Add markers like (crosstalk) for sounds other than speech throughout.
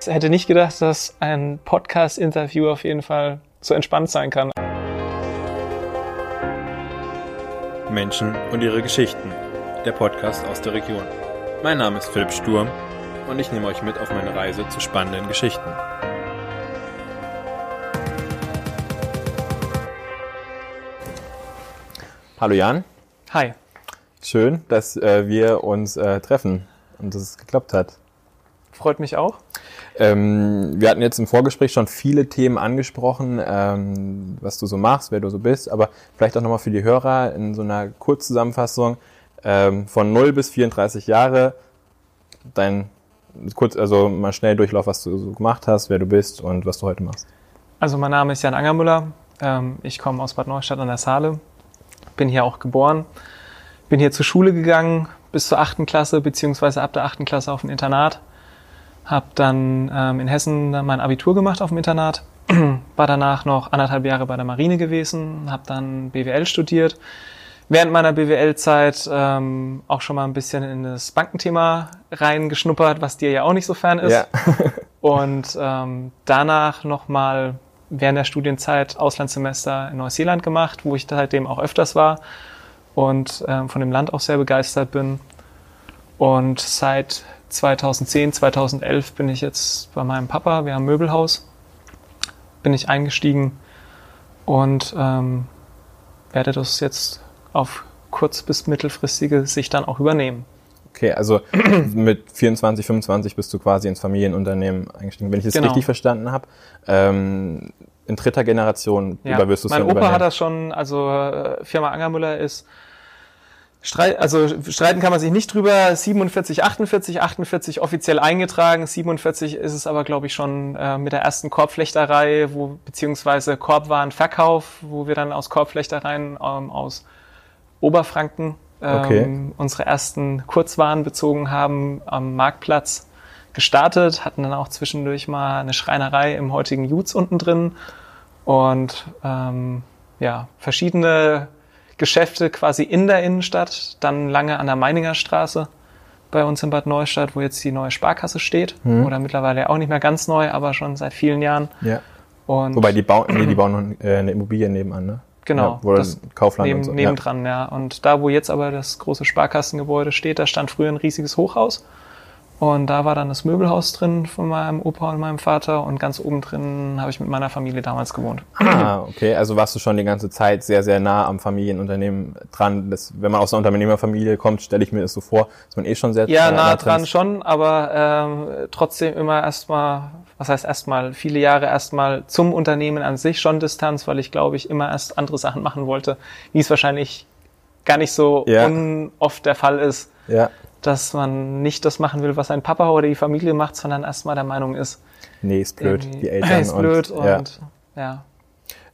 Ich hätte nicht gedacht, dass ein Podcast-Interview auf jeden Fall so entspannt sein kann. Menschen und ihre Geschichten. Der Podcast aus der Region. Mein Name ist Philipp Sturm und ich nehme euch mit auf meine Reise zu spannenden Geschichten. Hallo Jan. Hi. Schön, dass äh, wir uns äh, treffen und dass es geklappt hat. Freut mich auch. Ähm, wir hatten jetzt im Vorgespräch schon viele Themen angesprochen, ähm, was du so machst, wer du so bist, aber vielleicht auch nochmal für die Hörer in so einer Kurzzusammenfassung ähm, von 0 bis 34 Jahre, dein kurz, also mal schnell Durchlauf, was du so gemacht hast, wer du bist und was du heute machst. Also mein Name ist Jan Angermüller, ähm, ich komme aus Bad Neustadt an der Saale, bin hier auch geboren, bin hier zur Schule gegangen bis zur achten Klasse, beziehungsweise ab der achten Klasse auf ein Internat habe dann ähm, in Hessen mein Abitur gemacht auf dem Internat, (clears throat) war danach noch anderthalb Jahre bei der Marine gewesen, habe dann BWL studiert. Während meiner BWL-Zeit ähm, auch schon mal ein bisschen in das Bankenthema reingeschnuppert, was dir ja auch nicht so fern ist. Ja. (laughs) Und ähm, danach nochmal während der Studienzeit Auslandssemester in Neuseeland gemacht, wo ich seitdem auch öfters war und ähm, von dem Land auch sehr begeistert bin. Und seit 2010, 2011 bin ich jetzt bei meinem Papa, wir haben ein Möbelhaus, bin ich eingestiegen und ähm, werde das jetzt auf kurz- bis mittelfristige Sicht dann auch übernehmen. Okay, also (clears throat) mit 24, 25 bist du quasi ins Familienunternehmen eingestiegen, wenn ich das genau. richtig verstanden habe. Ähm, in dritter Generation ja. wirst du es Mein Opa übernehmen. hat das schon, also äh, Firma Angermüller ist Streit, also streiten kann man sich nicht drüber. 47, 48, 48 offiziell eingetragen. 47 ist es aber, glaube ich, schon äh, mit der ersten Korbflechterei, wo beziehungsweise Korbwarenverkauf, wo wir dann aus Korbflechtereien ähm, aus Oberfranken ähm, okay. unsere ersten Kurzwaren bezogen haben am Marktplatz gestartet, hatten dann auch zwischendurch mal eine Schreinerei im heutigen Jutz unten drin und ähm, ja verschiedene Geschäfte quasi in der Innenstadt, dann lange an der Meininger Straße bei uns in Bad Neustadt, wo jetzt die neue Sparkasse steht. Mhm. Oder mittlerweile auch nicht mehr ganz neu, aber schon seit vielen Jahren. Ja. Und Wobei die bauen, nee, die bauen noch äh, eine Immobilie nebenan, ne? Genau. Ja, wo das Kaufland neben, und so. Nebendran, ja. ja. Und da, wo jetzt aber das große Sparkassengebäude steht, da stand früher ein riesiges Hochhaus. Und da war dann das Möbelhaus drin von meinem Opa und meinem Vater und ganz oben drin habe ich mit meiner Familie damals gewohnt. Ah, okay. Also warst du schon die ganze Zeit sehr, sehr nah am Familienunternehmen dran. Das, wenn man aus einer Unternehmerfamilie kommt, stelle ich mir das so vor, dass man eh schon sehr ja, nah, nah dran ist. schon, aber ähm, trotzdem immer erstmal, was heißt erstmal, viele Jahre erstmal zum Unternehmen an sich schon Distanz, weil ich glaube ich immer erst andere Sachen machen wollte, wie es wahrscheinlich gar nicht so ja. oft der Fall ist. Ja dass man nicht das machen will, was ein Papa oder die Familie macht, sondern erstmal der Meinung ist. Nee, ist blöd, die (laughs) Eltern. Ist blöd und, und ja. ja.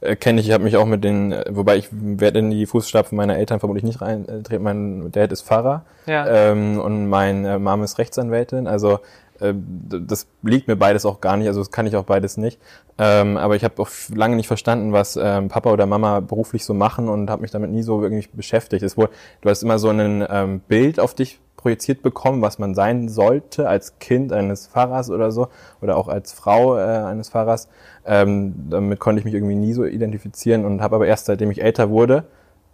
Äh, Kenne ich, ich habe mich auch mit den, äh, wobei ich werde in die Fußstapfen meiner Eltern vermutlich nicht reintreten. Mein Dad ist Pfarrer ja. ähm, und meine Mom ist Rechtsanwältin. Also äh, das liegt mir beides auch gar nicht, also das kann ich auch beides nicht. Ähm, aber ich habe auch lange nicht verstanden, was ähm, Papa oder Mama beruflich so machen und habe mich damit nie so wirklich beschäftigt. Es wohl, du hast immer so ein ähm, Bild auf dich projiziert bekommen, was man sein sollte als Kind eines Fahrers oder so oder auch als Frau äh, eines Fahrers. Ähm, damit konnte ich mich irgendwie nie so identifizieren und habe aber erst seitdem ich älter wurde,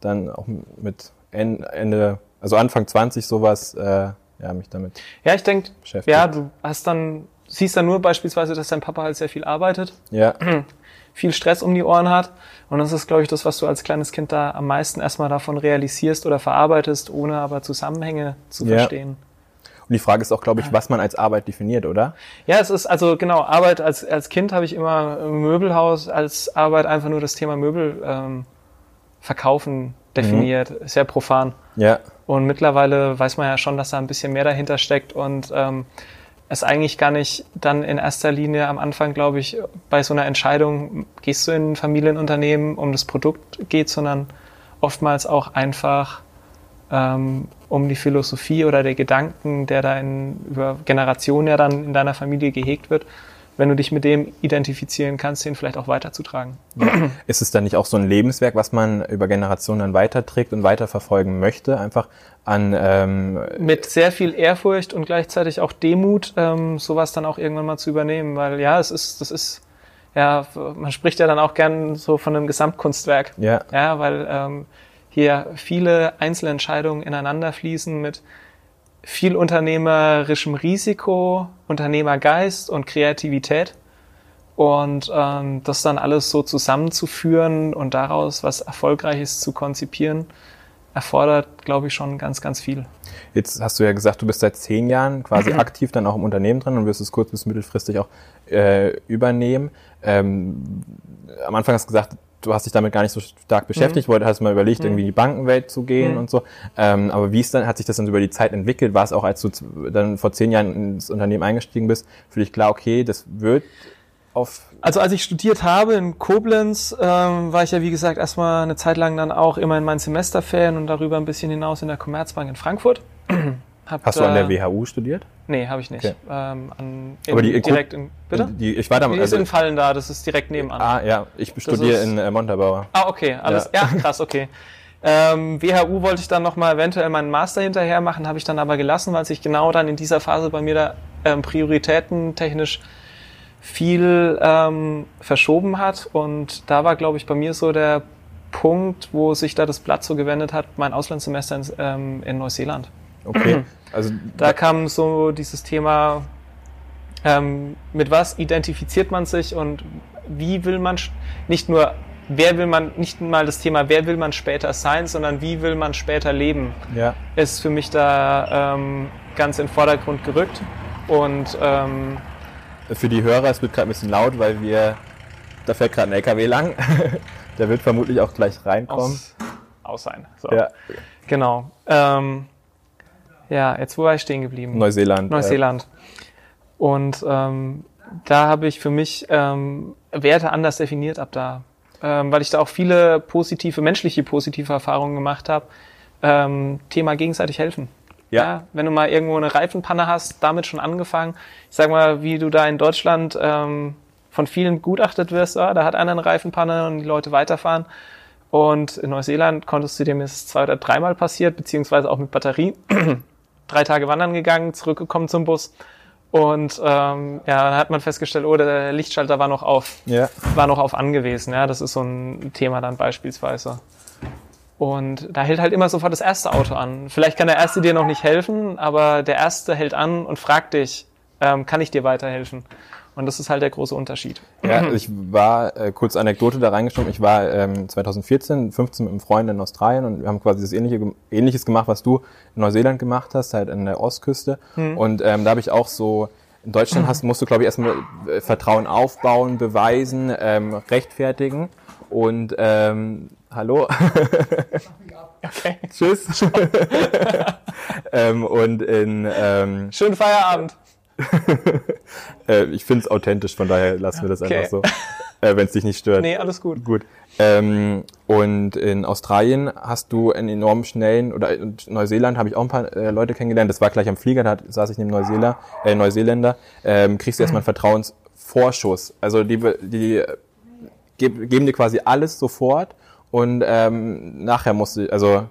dann auch mit Ende, also Anfang 20 sowas, äh, ja, mich damit. Ja, ich denke, ja, du hast dann, siehst dann nur beispielsweise, dass dein Papa halt sehr viel arbeitet. Ja. (clears throat) viel Stress um die Ohren hat. Und das ist, glaube ich, das, was du als kleines Kind da am meisten erstmal davon realisierst oder verarbeitest, ohne aber Zusammenhänge zu ja. verstehen. Und die Frage ist auch, glaube ich, was man als Arbeit definiert, oder? Ja, es ist also genau, Arbeit als, als Kind habe ich immer Möbelhaus als Arbeit einfach nur das Thema Möbel ähm, verkaufen definiert. Mhm. Sehr profan. Ja. Und mittlerweile weiß man ja schon, dass da ein bisschen mehr dahinter steckt und ähm, es eigentlich gar nicht dann in erster Linie am Anfang, glaube ich, bei so einer Entscheidung, gehst du in ein Familienunternehmen, um das Produkt geht, sondern oftmals auch einfach ähm, um die Philosophie oder der Gedanken, der da in, über Generationen ja dann in deiner Familie gehegt wird. Wenn du dich mit dem identifizieren kannst, den vielleicht auch weiterzutragen. Ja. Ist es dann nicht auch so ein Lebenswerk, was man über Generationen dann weiterträgt und weiterverfolgen möchte? Einfach an ähm mit sehr viel Ehrfurcht und gleichzeitig auch Demut, ähm, sowas dann auch irgendwann mal zu übernehmen, weil ja, es ist, das ist ja, man spricht ja dann auch gern so von einem Gesamtkunstwerk. Ja. Ja, weil ähm, hier viele Einzelentscheidungen ineinander fließen mit viel unternehmerischem Risiko, Unternehmergeist und Kreativität. Und ähm, das dann alles so zusammenzuführen und daraus was Erfolgreiches zu konzipieren, erfordert, glaube ich, schon ganz, ganz viel. Jetzt hast du ja gesagt, du bist seit zehn Jahren quasi (clears throat) aktiv dann auch im Unternehmen drin und wirst es kurz- bis mittelfristig auch äh, übernehmen. Ähm, am Anfang hast du gesagt, du hast dich damit gar nicht so stark beschäftigt, mhm. hast mal überlegt, mhm. irgendwie in die Bankenwelt zu gehen mhm. und so. Ähm, aber wie ist dann, hat sich das dann über die Zeit entwickelt? War es auch, als du dann vor zehn Jahren ins Unternehmen eingestiegen bist, für dich klar, okay, das wird auf also als ich studiert habe in Koblenz, ähm, war ich ja wie gesagt erstmal eine Zeit lang dann auch immer in meinen Semesterferien und darüber ein bisschen hinaus in der Commerzbank in Frankfurt. Hab Hast du an der WHU studiert? Nee, habe ich nicht. Okay. Ähm, an, in, Aber die direkt in, bitte? Die, ich war da, die also, ist in Fallen da, das ist direkt nebenan. Ah ja, ich studiere in äh, Montabaur. Ah okay, alles ja, ja krass, okay. Ähm, WHU wollte ich dann nochmal eventuell meinen Master hinterher machen, habe ich dann aber gelassen, weil sich genau dann in dieser Phase bei mir da ähm, Prioritäten technisch viel ähm, verschoben hat. Und da war, glaube ich, bei mir so der Punkt, wo sich da das Blatt so gewendet hat, mein Auslandssemester in, ähm, in Neuseeland. Okay. Also da kam so dieses Thema, ähm, mit was identifiziert man sich und wie will man nicht nur wer will man nicht mal das Thema wer will man später sein, sondern wie will man später leben, ja. ist für mich da ähm, ganz in den Vordergrund gerückt und ähm, für die Hörer, es wird gerade ein bisschen laut, weil wir, da fährt gerade ein LKW lang. (laughs) Der wird vermutlich auch gleich reinkommen. Aus, aus sein. So. Ja. Genau. Ähm, ja, jetzt wo war ich stehen geblieben? Neuseeland. Neuseeland. Und ähm, da habe ich für mich ähm, Werte anders definiert ab da, ähm, weil ich da auch viele positive, menschliche positive Erfahrungen gemacht habe. Ähm, Thema gegenseitig helfen. Ja. ja. Wenn du mal irgendwo eine Reifenpanne hast, damit schon angefangen. Ich sag mal, wie du da in Deutschland ähm, von vielen begutachtet wirst, oh, da hat einer eine Reifenpanne und die Leute weiterfahren. Und in Neuseeland konntest du dem ist zwei oder dreimal passiert, beziehungsweise auch mit Batterie. Drei Tage wandern gegangen, zurückgekommen zum Bus. Und ähm, ja, dann hat man festgestellt, oh, der Lichtschalter war noch auf, ja. war noch auf angewiesen. Ja, das ist so ein Thema dann beispielsweise. Und da hält halt immer sofort das erste Auto an. Vielleicht kann der erste dir noch nicht helfen, aber der erste hält an und fragt dich, ähm, kann ich dir weiterhelfen? Und das ist halt der große Unterschied. Ja, ich war, äh, kurz Anekdote da reingeschoben, ich war ähm, 2014, 15 mit einem Freund in Australien und wir haben quasi das Ähnliche, Ähnliches gemacht, was du in Neuseeland gemacht hast, halt an der Ostküste. Mhm. Und ähm, da habe ich auch so, in Deutschland hast, musst du, glaube ich, erstmal äh, Vertrauen aufbauen, beweisen, ähm, rechtfertigen. Und ähm, hallo. (laughs) okay. Tschüss. (laughs) (laughs) ähm, und in ähm, schönen Feierabend. (laughs) äh, ich finde es authentisch, von daher lassen wir das okay. einfach so, äh, wenn es dich nicht stört. Nee, alles gut. Gut. Ähm, und in Australien hast du einen enorm schnellen, oder in Neuseeland habe ich auch ein paar äh, Leute kennengelernt, das war gleich am Flieger, da saß ich neben Neuseeler, äh, Neuseeländer, ähm, kriegst du erstmal einen Vertrauensvorschuss. Also die, die geben dir quasi alles sofort und ähm, nachher musst du, also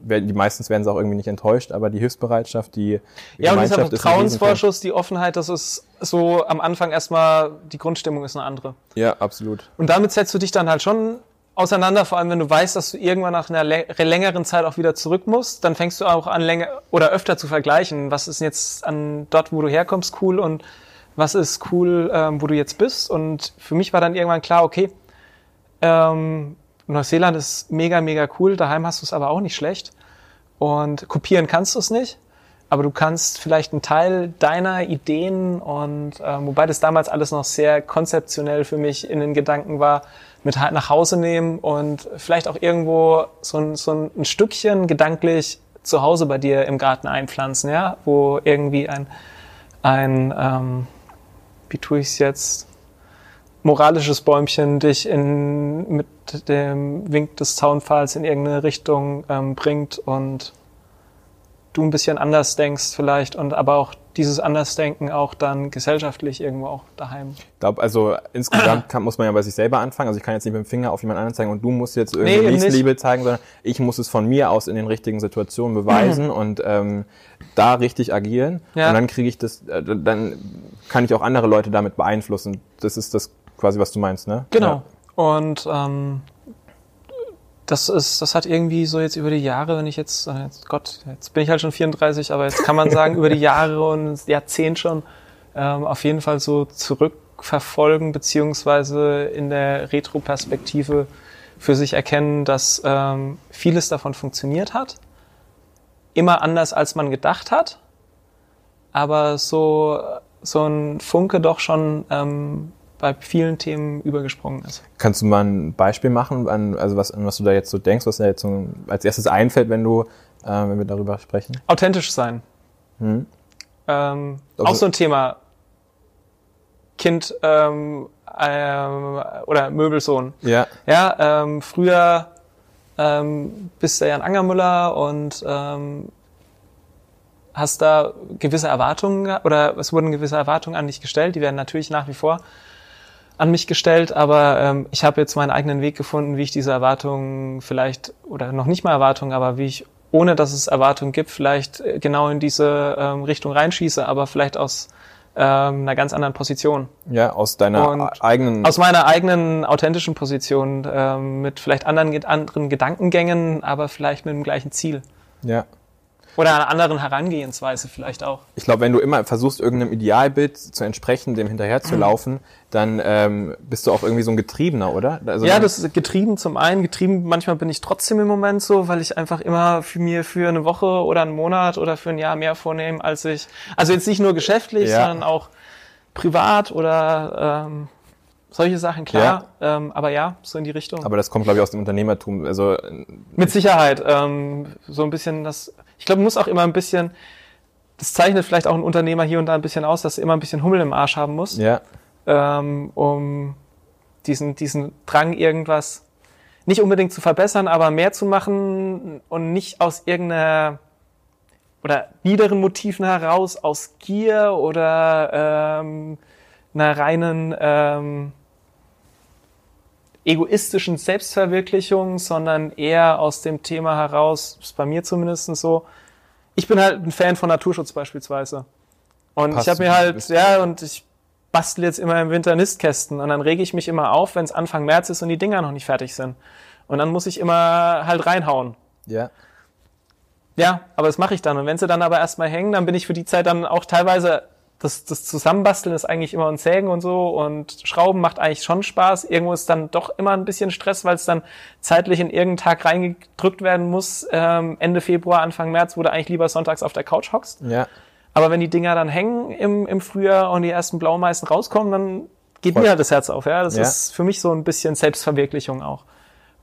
die meistens werden sie auch irgendwie nicht enttäuscht, aber die Hilfsbereitschaft, die Ja, und dieser Vertrauensvorschuss, die Offenheit, das ist so am Anfang erstmal, die Grundstimmung ist eine andere. Ja, absolut. Und damit setzt du dich dann halt schon auseinander, vor allem wenn du weißt, dass du irgendwann nach einer längeren Zeit auch wieder zurück musst, dann fängst du auch an länger oder öfter zu vergleichen, was ist jetzt an dort, wo du herkommst, cool und was ist cool, ähm, wo du jetzt bist. Und für mich war dann irgendwann klar, okay, ähm, Neuseeland ist mega, mega cool, daheim hast du es aber auch nicht schlecht. Und kopieren kannst du es nicht, aber du kannst vielleicht einen Teil deiner Ideen und ähm, wobei das damals alles noch sehr konzeptionell für mich in den Gedanken war, mit nach Hause nehmen und vielleicht auch irgendwo so ein, so ein Stückchen gedanklich zu Hause bei dir im Garten einpflanzen, ja, wo irgendwie ein, ein ähm, wie tue ich es jetzt, moralisches Bäumchen dich in, mit dem Wink des Zaunpfahls in irgendeine Richtung ähm, bringt und du ein bisschen anders denkst vielleicht und aber auch dieses Andersdenken auch dann gesellschaftlich irgendwo auch daheim. Ich glaube, also insgesamt kann, muss man ja bei sich selber anfangen. Also ich kann jetzt nicht mit dem Finger auf jemand anderen zeigen und du musst jetzt irgendwie Nee, Nächstenliebe zeigen, sondern ich muss es von mir aus in den richtigen Situationen beweisen und ähm, da richtig agieren. Ja. Und dann kriege ich das, äh, dann kann ich auch andere Leute damit beeinflussen. Das ist das quasi, was du meinst, ne? Genau. Und ähm, das ist, das hat irgendwie so jetzt über die Jahre, wenn ich jetzt, äh, jetzt, Gott, jetzt bin ich halt schon 34, aber jetzt kann man sagen, (laughs) über die Jahre und das Jahrzehnt schon ähm, auf jeden Fall so zurückverfolgen, beziehungsweise in der Retroperspektive für sich erkennen, dass ähm, vieles davon funktioniert hat. Immer anders, als man gedacht hat. Aber so, so ein Funke doch schon ähm, bei vielen Themen übergesprungen ist. Kannst du mal ein Beispiel machen, an, also was, an was du da jetzt so denkst, was dir jetzt so als erstes einfällt, wenn du, äh, wenn wir darüber sprechen? Authentisch sein. Hm? Ähm, Also- auch so ein Thema. Kind ähm, ähm, oder Möbelsohn. Ja, Ja, ähm, früher ähm, bist du Jan Angermüller und ähm, hast da gewisse Erwartungen ge- oder es wurden gewisse Erwartungen an dich gestellt. Die werden natürlich nach wie vor an mich gestellt, aber ähm, ich habe jetzt meinen eigenen Weg gefunden, wie ich diese Erwartungen vielleicht oder noch nicht mal Erwartungen, aber wie ich ohne dass es Erwartungen gibt, vielleicht äh, genau in diese ähm, Richtung reinschieße, aber vielleicht aus ähm, einer ganz anderen Position ja, aus deiner Und eigenen. aus meiner eigenen authentischen Position ähm, mit vielleicht anderen, anderen Gedankengängen, aber vielleicht mit dem gleichen Ziel. ja. Oder einer anderen Herangehensweise vielleicht auch. Ich glaube, wenn du immer versuchst, irgendeinem Idealbild zu entsprechen, dem hinterher zu laufen, dann ähm, bist du auch irgendwie so ein Getriebener, oder? Also Ja, das ist getrieben zum einen. Getrieben, manchmal bin ich trotzdem im Moment so, weil ich einfach immer für mir für eine Woche oder einen Monat oder für ein Jahr mehr vornehme, als ich, also jetzt nicht nur geschäftlich, Ja. sondern auch privat oder ähm, solche Sachen, klar. Ähm, aber ja, so in die Richtung. Aber das kommt, glaube ich, aus dem Unternehmertum. Also äh, Mit Sicherheit. Ähm, so ein bisschen das. Ich glaube, man muss auch immer ein bisschen. Das zeichnet vielleicht auch ein Unternehmer hier und da ein bisschen aus, dass er immer ein bisschen Hummel im Arsch haben muss, ja, ähm, um diesen, diesen Drang irgendwas nicht unbedingt zu verbessern, aber mehr zu machen und nicht aus irgendeiner oder niederen Motiven heraus, aus Gier oder ähm, einer reinen ähm, egoistischen Selbstverwirklichung, sondern eher aus dem Thema heraus, ist bei mir zumindest so, ich bin halt ein Fan von Naturschutz beispielsweise. Und Passt ich habe mir halt, ja, und ich bastel jetzt immer im Winter Nistkästen und dann rege ich mich immer auf, wenn es Anfang März ist und die Dinger noch nicht fertig sind. Und dann muss ich immer halt reinhauen. ja. Ja, aber das mache ich dann. Und wenn sie dann aber erstmal hängen, dann bin ich für die Zeit dann auch teilweise, das, das Zusammenbasteln ist eigentlich immer und Sägen und so und Schrauben macht eigentlich schon Spaß. Irgendwo ist dann doch immer ein bisschen Stress, weil es dann zeitlich in irgendeinen Tag reingedrückt werden muss. Ähm, Ende Februar, Anfang März, wo du eigentlich lieber sonntags auf der Couch hockst. Ja. Aber wenn die Dinger dann hängen im, im Frühjahr und die ersten Blaumeisen rauskommen, dann geht Voll. mir halt das Herz auf. Ja, das Ja. ist für mich so ein bisschen Selbstverwirklichung auch.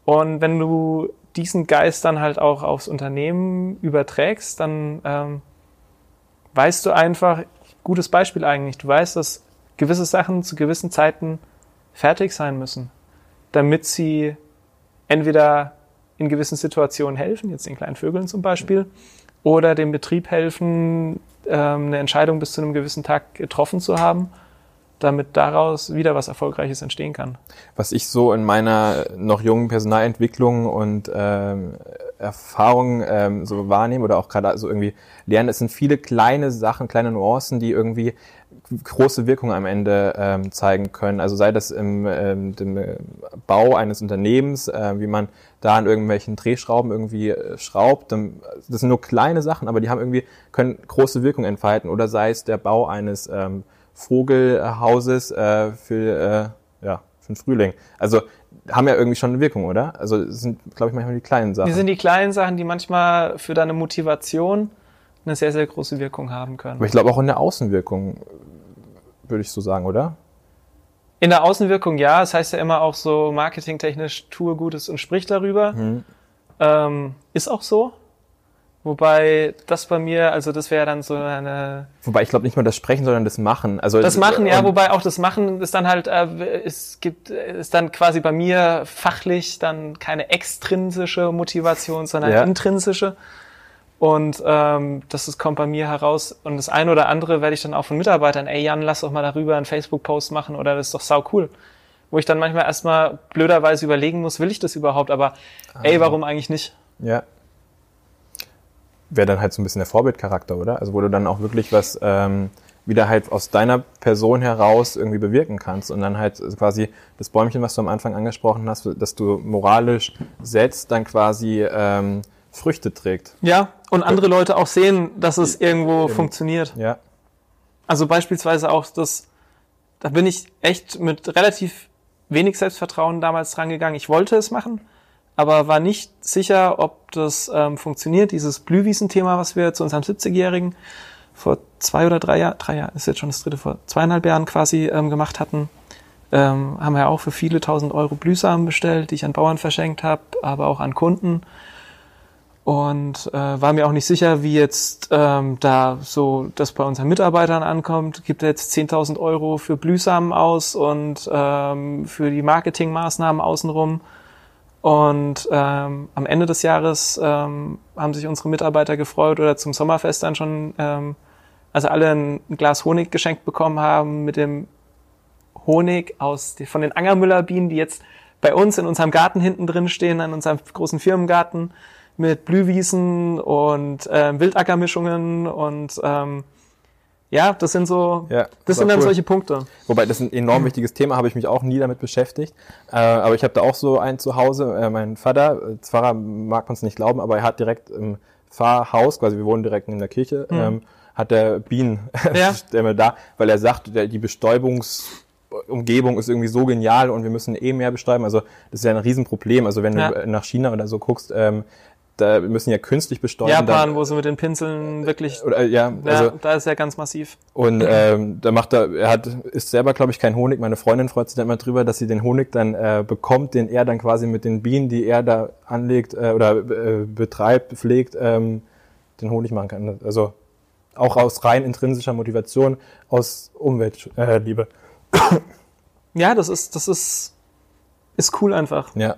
Und wenn du diesen Geist dann halt auch aufs Unternehmen überträgst, dann ähm, weißt du einfach, gutes Beispiel eigentlich, du weißt, dass gewisse Sachen zu gewissen Zeiten fertig sein müssen, damit sie entweder in gewissen Situationen helfen, jetzt den kleinen Vögeln zum Beispiel, oder dem Betrieb helfen, ähm, eine Entscheidung bis zu einem gewissen Tag getroffen zu haben, damit daraus wieder was Erfolgreiches entstehen kann. was ich so in meiner noch jungen Personalentwicklung und ähm, Erfahrung ähm, so wahrnehme oder auch gerade so irgendwie lerne, es sind viele kleine Sachen, kleine Nuancen, die irgendwie große Wirkung am Ende ähm, zeigen können. Also sei das im ähm, äh, Bau eines Unternehmens, äh, wie man da an irgendwelchen Drehschrauben irgendwie äh, schraubt. Das sind nur kleine Sachen, aber die haben irgendwie können große Wirkung entfalten. Oder sei es der Bau eines ähm, Vogelhauses äh, für äh, ja für den Frühling. Also haben ja irgendwie schon eine Wirkung, oder? Also es sind, glaube ich, manchmal die kleinen Sachen. Die sind die kleinen Sachen, die manchmal für deine Motivation eine sehr, sehr große Wirkung haben können. Aber ich glaube auch in der Außenwirkung, würde ich so sagen, oder? In der Außenwirkung ja, das heißt ja immer auch so marketingtechnisch, tue Gutes und sprich darüber. Mhm. Ähm, ist auch so. Wobei das bei mir, also das wäre dann so eine Wobei ich glaube nicht mal das Sprechen, sondern das Machen. Also Das Machen, ja, wobei auch das Machen ist dann halt, äh, es gibt, ist dann quasi bei mir fachlich dann keine extrinsische Motivation, sondern Ja. intrinsische. Und ähm, das ist, kommt bei mir heraus. Und das eine oder andere werde ich dann auch von Mitarbeitern, ey Jan, lass doch mal darüber einen Facebook-Post machen oder das ist doch sau cool. Wo ich dann manchmal erstmal blöderweise überlegen muss, will ich das überhaupt? Aber ey, warum eigentlich nicht? Ja. Wäre dann halt so ein bisschen der Vorbildcharakter, oder? Also wo du dann auch wirklich was ähm, wieder halt aus deiner Person heraus irgendwie bewirken kannst und dann halt quasi das Bäumchen, was du am Anfang angesprochen hast, dass du moralisch setzt, dann quasi ähm, Früchte trägt. Ja, und andere Leute auch sehen, dass es irgendwo funktioniert. Ja. Also beispielsweise auch das, da bin ich echt mit relativ wenig Selbstvertrauen damals dran gegangen. Ich wollte es machen, aber war nicht sicher, ob das ähm, funktioniert. Dieses Blühwiesen-Thema, was wir zu unserem 70-Jährigen vor zwei oder drei Jahren, drei Jahre, ist jetzt schon das dritte, vor zweieinhalb Jahren quasi ähm, gemacht hatten, ähm, haben wir auch für viele tausend Euro Blühsamen bestellt, die ich an Bauern verschenkt habe, aber auch an Kunden. Und äh, war mir auch nicht sicher, wie jetzt ähm, da so das bei unseren Mitarbeitern ankommt. Gibt er jetzt 10.000 Euro für Blühsamen aus und ähm, für die Marketingmaßnahmen außenrum. Und ähm, am Ende des Jahres ähm, haben sich unsere Mitarbeiter gefreut oder zum Sommerfest dann schon, ähm, also alle ein Glas Honig geschenkt bekommen haben mit dem Honig aus von den Angermüller-Bienen, die jetzt bei uns in unserem Garten hinten drin stehen, an unserem großen Firmengarten mit Blühwiesen und äh, Wildackermischungen und ähm, ja, das sind so, Ja, das sind dann cool. solche Punkte. Wobei das ist ein enorm wichtiges Thema, habe ich mich auch nie damit beschäftigt. Äh, aber ich habe da auch so einen zu Hause. Äh, mein Vater, äh, Pfarrer mag man es nicht glauben, aber er hat direkt im Pfarrhaus, quasi wir wohnen direkt in der Kirche, ähm, hat der Bienen (laughs) Ja. Da, weil er sagt, der, die Bestäubungsumgebung ist irgendwie so genial und wir müssen eh mehr bestäuben. Also das ist ja ein Riesenproblem. Also wenn Ja. du nach China oder so guckst, ähm, da müssen ja künstlich bestäuben. Japan, dann, wo sie mit den Pinseln wirklich, oder, ja, ja, also da ist ja ganz massiv. und ähm, da macht er, er hat, ist selber, glaube ich, kein Honig. Meine Freundin freut sich dann immer drüber, dass sie den Honig dann äh, bekommt, den er dann quasi mit den Bienen, die er da anlegt äh, oder äh, betreibt, pflegt, ähm, den Honig machen kann. Also auch aus rein intrinsischer Motivation, aus Umweltliebe. Äh. (coughs) Ja, das ist, das ist, ist cool einfach. ja.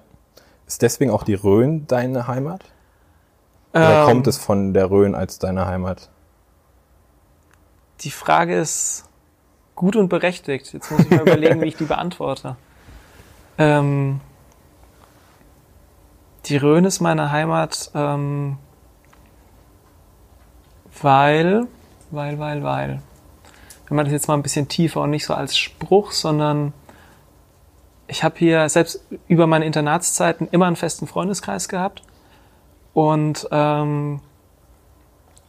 Ist deswegen auch die Rhön deine Heimat? Oder Ähm, kommt es von der Rhön als deine Heimat? Die Frage ist gut und berechtigt. Jetzt muss ich mal überlegen, wie ich die beantworte. (laughs) Ähm, die Rhön ist meine Heimat, ähm, weil, weil, weil, weil. Wenn man das jetzt mal ein bisschen tiefer und nicht so als Spruch, sondern ich habe hier selbst über meine Internatszeiten immer einen festen Freundeskreis gehabt. Und ähm,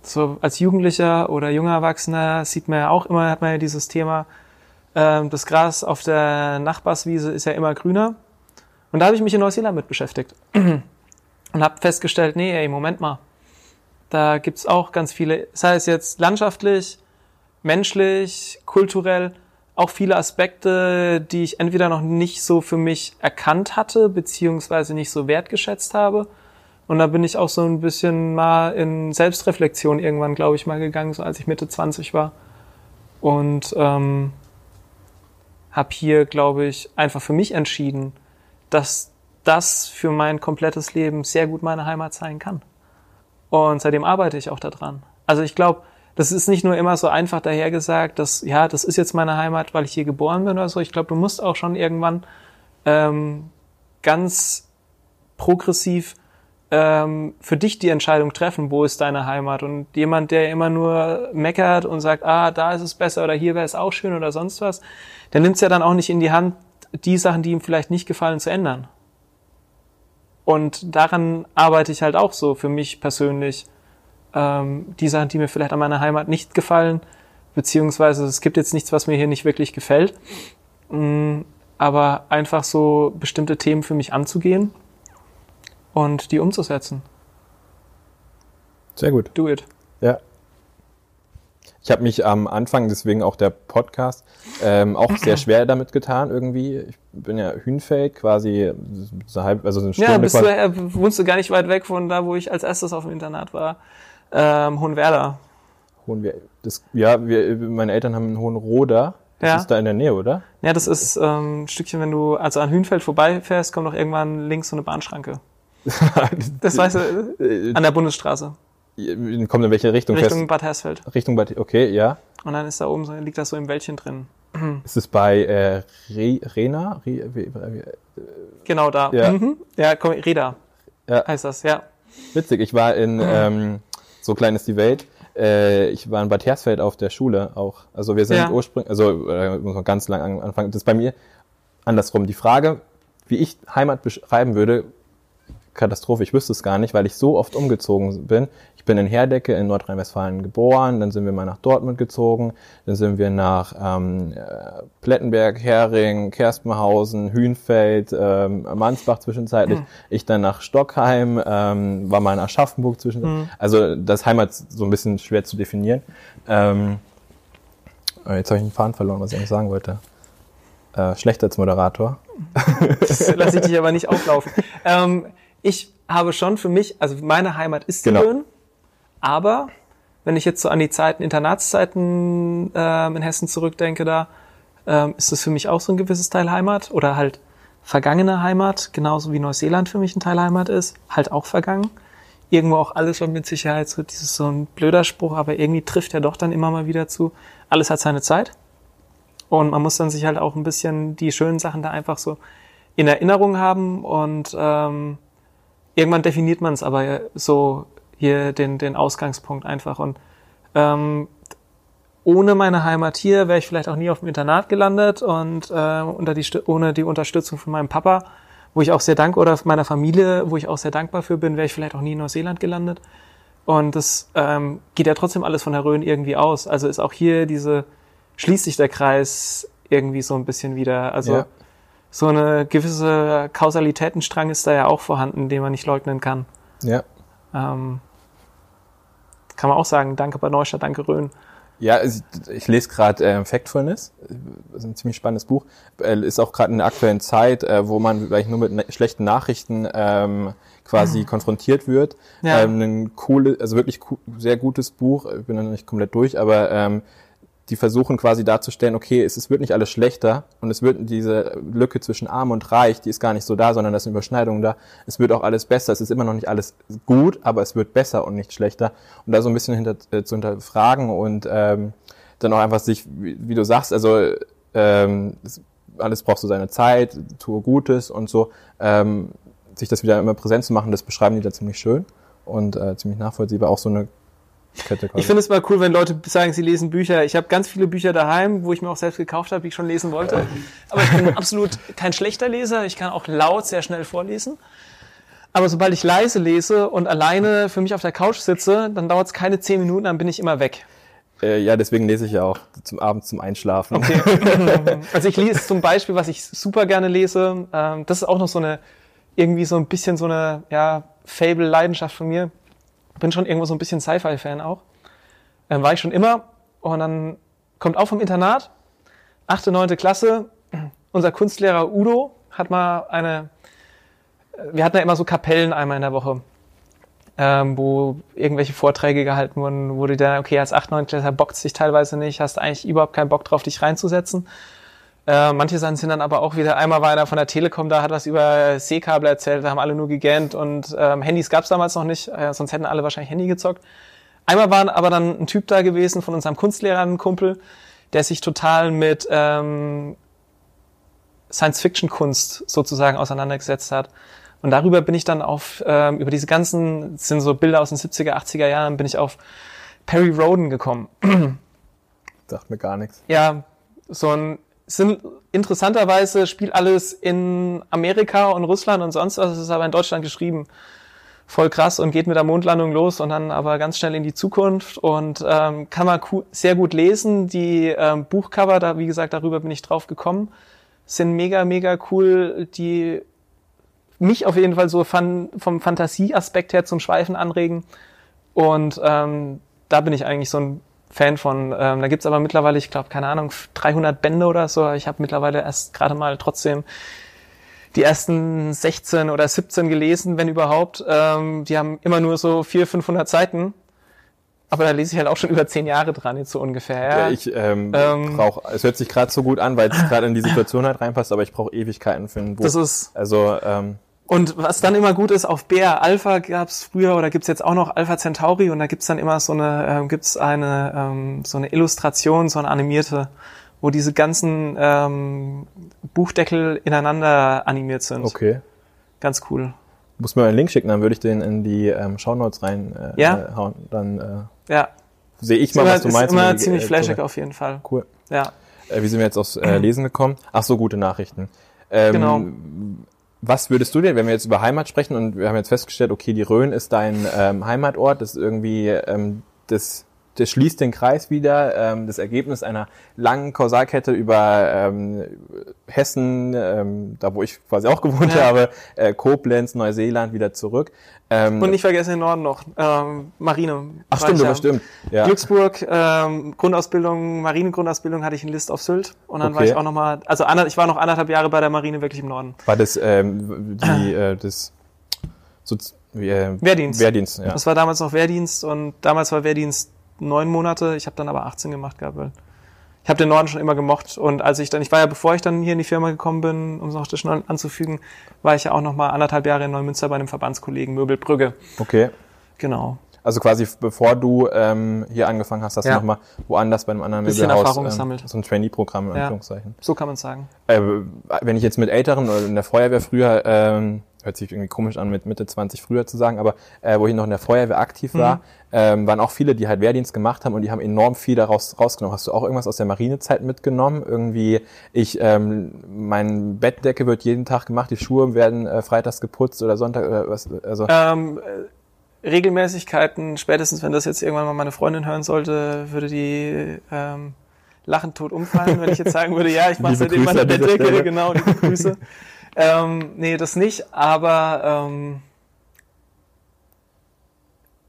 so als Jugendlicher oder junger Erwachsener sieht man ja auch immer, hat man ja dieses Thema, ähm, das Gras auf der Nachbarswiese ist ja immer grüner. Und da habe ich mich in Neuseeland mit beschäftigt (clears throat) und habe festgestellt, nee, ey, Moment mal, da gibt's auch ganz viele, sei es jetzt landschaftlich, menschlich, kulturell, auch viele Aspekte, die ich entweder noch nicht so für mich erkannt hatte, beziehungsweise nicht so wertgeschätzt habe. Und da bin ich auch so ein bisschen mal in Selbstreflexion irgendwann, glaube ich, mal gegangen, so als ich Mitte 20 war. Und ähm, habe hier, glaube ich, einfach für mich entschieden, dass das für mein komplettes Leben sehr gut meine Heimat sein kann. Und seitdem arbeite ich auch daran. Also ich glaube, das ist nicht nur immer so einfach dahergesagt, dass, ja, das ist jetzt meine Heimat, weil ich hier geboren bin oder so. Ich glaube, du musst auch schon irgendwann ähm, ganz progressiv ähm, für dich die Entscheidung treffen, wo ist deine Heimat. Und jemand, der immer nur meckert und sagt, ah, da ist es besser oder hier wäre es auch schön oder sonst was, der nimmt es ja dann auch nicht in die Hand, die Sachen, die ihm vielleicht nicht gefallen, zu ändern. Und daran arbeite ich halt auch so für mich persönlich. Ähm, die Sachen, die mir vielleicht an meiner Heimat nicht gefallen, beziehungsweise es gibt jetzt nichts, was mir hier nicht wirklich gefällt, Mm, aber einfach so bestimmte Themen für mich anzugehen und die umzusetzen. Sehr gut. Do it. Ja. Ich habe mich am Anfang, deswegen auch der Podcast, ähm, auch sehr (clears throat) schwer damit getan irgendwie. Ich bin ja Hünfeld, quasi so halb, also so eine Stunde Ja, bist du, äh, wohnst du gar nicht weit weg von da, wo ich als erstes auf dem Internat war. Ähm, Hohenwerder. Hohen wir, das, ja, wir, meine Eltern haben einen hohen Roder. Das Ja. ist da in der Nähe, oder? Ja, das ist ähm, ein Stückchen, wenn du also an Hünfeld vorbeifährst, kommt noch irgendwann links so eine Bahnschranke. (laughs) Das weißt du, Äh, an der Bundesstraße. Kommt in welche Richtung? Richtung Fährst- Bad Hersfeld. Richtung Bad, okay, ja. Und dann ist da oben so, liegt das so im Wäldchen drin. (clears throat) Ist es bei äh, Re, Rena? Re, wie, Genau da. Ja. Mhm. Ja, komm, Reda Ja. heißt das, ja. Witzig, ich war in, ähm, so klein ist die Welt, äh, ich war in Bad Hersfeld auf der Schule auch. Also wir sind Ja. ursprünglich, also äh, muss man ganz lang an- anfangen. Das ist bei mir andersrum. Die Frage, wie ich Heimat beschreiben würde, Katastrophe, ich wüsste es gar nicht, weil ich so oft umgezogen bin. Ich bin in Herdecke in Nordrhein-Westfalen geboren, dann sind wir mal nach Dortmund gezogen, dann sind wir nach ähm, äh, Plettenberg, Hering, Kerstenhausen, Hühnfeld, ähm, Mansbach zwischenzeitlich. Ich dann nach Stockheim, ähm, war mal in Aschaffenburg zwischenzeitlich. Also das Heimat so ein bisschen schwer zu definieren. Ähm, äh, jetzt habe ich einen Faden verloren, was ich eigentlich sagen wollte. Äh, schlechter als Moderator. Das lasse ich dich aber nicht auflaufen. (laughs) Ähm, ich habe schon für mich, also meine Heimat ist die Genau. Rhön, aber wenn ich jetzt so an die Zeiten, Internatszeiten ähm, in Hessen zurückdenke, da ähm, ist das für mich auch so ein gewisses Teil Heimat oder halt vergangene Heimat, genauso wie Neuseeland für mich ein Teil Heimat ist, halt auch vergangen. Irgendwo auch alles und mit Sicherheit so dieses so ein blöder Spruch, aber irgendwie trifft er doch dann immer mal wieder zu. Alles hat seine Zeit. Und man muss dann sich halt auch ein bisschen die schönen Sachen da einfach so in Erinnerung haben und ähm, irgendwann definiert man es aber so hier den, den Ausgangspunkt einfach. Und ähm, ohne meine Heimat hier wäre ich vielleicht auch nie auf dem Internat gelandet und äh, unter die, ohne die Unterstützung von meinem Papa, wo ich auch sehr dankbar, oder meiner Familie, wo ich auch sehr dankbar für bin, wäre ich vielleicht auch nie in Neuseeland gelandet. Und das ähm, geht ja trotzdem alles von der Rhön irgendwie aus. Also ist auch hier diese, schließt sich der Kreis irgendwie so ein bisschen wieder. Also Ja. So eine gewisse Kausalitätenstrang ist da ja auch vorhanden, den man nicht leugnen kann. Ja. Ähm, kann man auch sagen, danke Bad Neustadt, danke Rhön. Ja, ich, ich lese gerade äh, Factfulness, das ist ein ziemlich spannendes Buch. Äh, ist auch gerade in der aktuellen Zeit, äh, wo man vielleicht nur mit ne schlechten Nachrichten ähm, quasi konfrontiert wird. Ja. Ähm, ein coole, also wirklich co sehr gutes Buch. Ich bin noch nicht komplett durch, aber ähm, die versuchen quasi darzustellen, okay, es, es wird nicht alles schlechter und es wird diese Lücke zwischen arm und reich, die ist gar nicht so da, sondern da sind Überschneidungen da. Es wird auch alles besser. Es ist immer noch nicht alles gut, aber es wird besser und nicht schlechter. Und da so ein bisschen hinter, äh, zu hinterfragen und ähm, dann auch einfach sich, wie, wie du sagst, also ähm, es, alles braucht so seine Zeit, tue Gutes und so, ähm, sich das wieder immer präsent zu machen, das beschreiben die da ziemlich schön und äh, ziemlich nachvollziehbar. Auch so eine Kette quasi. Ich finde es mal cool, wenn Leute sagen, sie lesen Bücher. Ich habe ganz viele Bücher daheim, wo ich mir auch selbst gekauft habe, die ich schon lesen wollte. Aber ich bin (laughs) absolut kein schlechter Leser. Ich kann auch laut sehr schnell vorlesen. Aber sobald ich leise lese und alleine für mich auf der Couch sitze, dann dauert es keine zehn Minuten, dann bin ich immer weg. Äh, ja, deswegen lese ich ja auch zum Abend zum Einschlafen. Okay. (laughs) also ich lese zum Beispiel, was ich super gerne lese. Ähm, das ist auch noch so eine, irgendwie so ein bisschen so eine, ja, Fable-Leidenschaft von mir. Bin schon irgendwo so ein bisschen Sci-Fi-Fan auch. Ähm, war ich schon immer. Und dann kommt auch vom Internat, achte, neunte Klasse. Unser Kunstlehrer Udo hat mal eine, wir hatten ja immer so Kapellen einmal in der Woche. Ähm, wo irgendwelche Vorträge gehalten wurden, wo du dann, okay, als 8, 9 Klässler bockt sich teilweise nicht, hast eigentlich überhaupt keinen Bock drauf, dich reinzusetzen. Äh, manche Sachen sind dann aber auch wieder, einmal war einer von der Telekom da, hat was über Seekabel erzählt, da haben alle nur gegähnt und ähm, Handys gab's damals noch nicht, äh, sonst hätten alle wahrscheinlich Handy gezockt. Einmal war aber dann ein Typ da gewesen von unserem Kunstlehrer, ein Kumpel, der sich total mit ähm, Science-Fiction-Kunst sozusagen auseinandergesetzt hat. Und darüber bin ich dann auf, ähm, über diese ganzen, das sind so Bilder aus den 70er, 80er Jahren, bin ich auf Perry Roden gekommen. Sagt mir gar nichts. Ja, so ein sind interessanterweise spielt alles in Amerika und Russland und sonst was, es ist aber in Deutschland geschrieben. Voll krass und geht mit der Mondlandung los und dann aber ganz schnell in die Zukunft und ähm, kann man sehr gut lesen. Die ähm, Buchcover, da wie gesagt, darüber bin ich drauf gekommen, sind mega, mega cool, die mich auf jeden Fall so fan vom Fantasieaspekt her zum Schweifen anregen. Und ähm, da bin ich eigentlich so ein Fan von. Ähm, da gibt's aber mittlerweile, ich glaube, keine Ahnung, 300 Bände oder so. Ich habe mittlerweile erst gerade mal trotzdem die ersten 16 oder 17 gelesen, wenn überhaupt. Ähm, die haben immer nur so 400, 500 Seiten. Aber da lese ich halt auch schon (laughs) über 10 Jahre dran, jetzt so ungefähr. Ja, Ja, ich ähm, Ähm, brauch, es hört sich gerade so gut an, weil es (laughs) gerade in die Situation halt reinpasst, aber ich brauche Ewigkeiten für ein Buch. das ist, also ähm, Und was dann immer gut ist, auf BR Alpha gab es früher oder gibt's jetzt auch noch Alpha Centauri und da gibt's dann immer so eine, äh, gibt's eine, ähm, so eine Illustration, so eine animierte, wo diese ganzen ähm, Buchdeckel ineinander animiert sind. Okay. Ganz cool. Muss mir einen Link schicken, dann würde ich den in die ähm, Shownotes rein äh, Ja. hauen. Dann äh, Ja, sehe ich ist mal, immer, was du ist meinst. immer und die- ziemlich äh, flashig auf jeden Fall. Cool. Ja. Äh, wie sind wir jetzt aufs äh, Lesen gekommen? Ach so, gute Nachrichten. Ähm, Genau. Was würdest du denn, wenn wir jetzt über Heimat sprechen und wir haben jetzt festgestellt, okay, die Rhön ist dein ähm, Heimatort, das ist irgendwie, ähm, das, das schließt den Kreis wieder, ähm, das Ergebnis einer langen Kausalkette über ähm, Hessen, ähm, da wo ich quasi auch gewohnt Ja. habe, äh, Koblenz, Neuseeland, wieder zurück. Ähm, Und nicht vergessen den Norden noch, ähm, Marine. ach war stimmt, ja. stimmt. Ja. Glücksburg, ähm, Grundausbildung, Marinegrundausbildung hatte ich in List auf Sylt. Und dann war Okay. ich auch nochmal, also ander, ich war noch anderthalb Jahre bei der Marine wirklich im Norden. War das ähm, die, äh, das so, äh, Wehrdienst. Wehrdienst, ja. Das war damals noch Wehrdienst und damals war Wehrdienst neun Monate. Ich habe dann aber 18 gemacht gehabt. Weil ich habe den Norden schon immer gemocht und als ich dann, ich war ja, bevor ich dann hier in die Firma gekommen bin, um es noch schnell anzufügen, war ich ja auch noch mal anderthalb Jahre in Neumünster bei einem Verbandskollegen Möbelbrügge. Okay. Genau. Also quasi bevor du ähm, hier angefangen hast, hast Ja. du nochmal woanders bei einem anderen Bisschen Möbelhaus Erfahrung gesammelt. so ein Trainee-Programm in Ja. Anführungszeichen. So kann man sagen. Äh, wenn ich jetzt mit Älteren oder in der Feuerwehr früher, ähm, hört sich irgendwie komisch an, mit Mitte 20 früher zu sagen, aber äh, wo ich noch in der Feuerwehr aktiv Mhm. war, ähm, waren auch viele, die halt Wehrdienst gemacht haben und die haben enorm viel daraus rausgenommen. Hast du auch irgendwas aus der Marinezeit mitgenommen? Irgendwie, ich, ähm, mein Bettdecke wird jeden Tag gemacht, die Schuhe werden äh, freitags geputzt oder Sonntag oder was, also Ähm, äh, Regelmäßigkeiten, spätestens wenn das jetzt irgendwann mal meine Freundin hören sollte, würde die ähm, lachend tot umfallen, wenn ich jetzt sagen würde, ja, ich mache seitdem meine Bettdecke, genau, liebe Grüße. Ähm, nee, das nicht, aber ähm,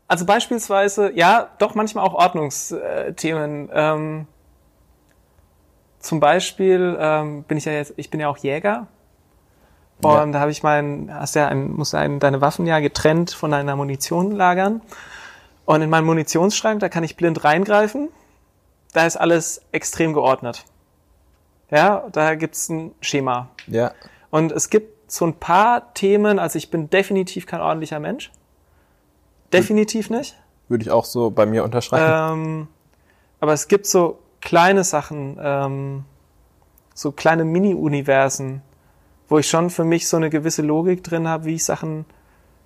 also beispielsweise, ja, doch manchmal auch Ordnungsthemen. Ähm, zum Beispiel ähm, bin ich ja jetzt, ich bin ja auch Jäger. Ja. Und da habe ich mein, hast ja ein, musst ein, deine Waffen ja getrennt von deiner Munition lagern. Und in meinen Munitionsschrank, da kann ich blind reingreifen. Da ist alles extrem geordnet. Ja, da gibt's ein Schema. ja, Und es gibt so ein paar Themen, also ich bin definitiv kein ordentlicher Mensch. Definitiv nicht. würde ich auch so bei mir unterschreiben. Ähm, aber es gibt so kleine Sachen, ähm, so kleine Mini-Universen, wo ich schon für mich so eine gewisse Logik drin habe, wie ich Sachen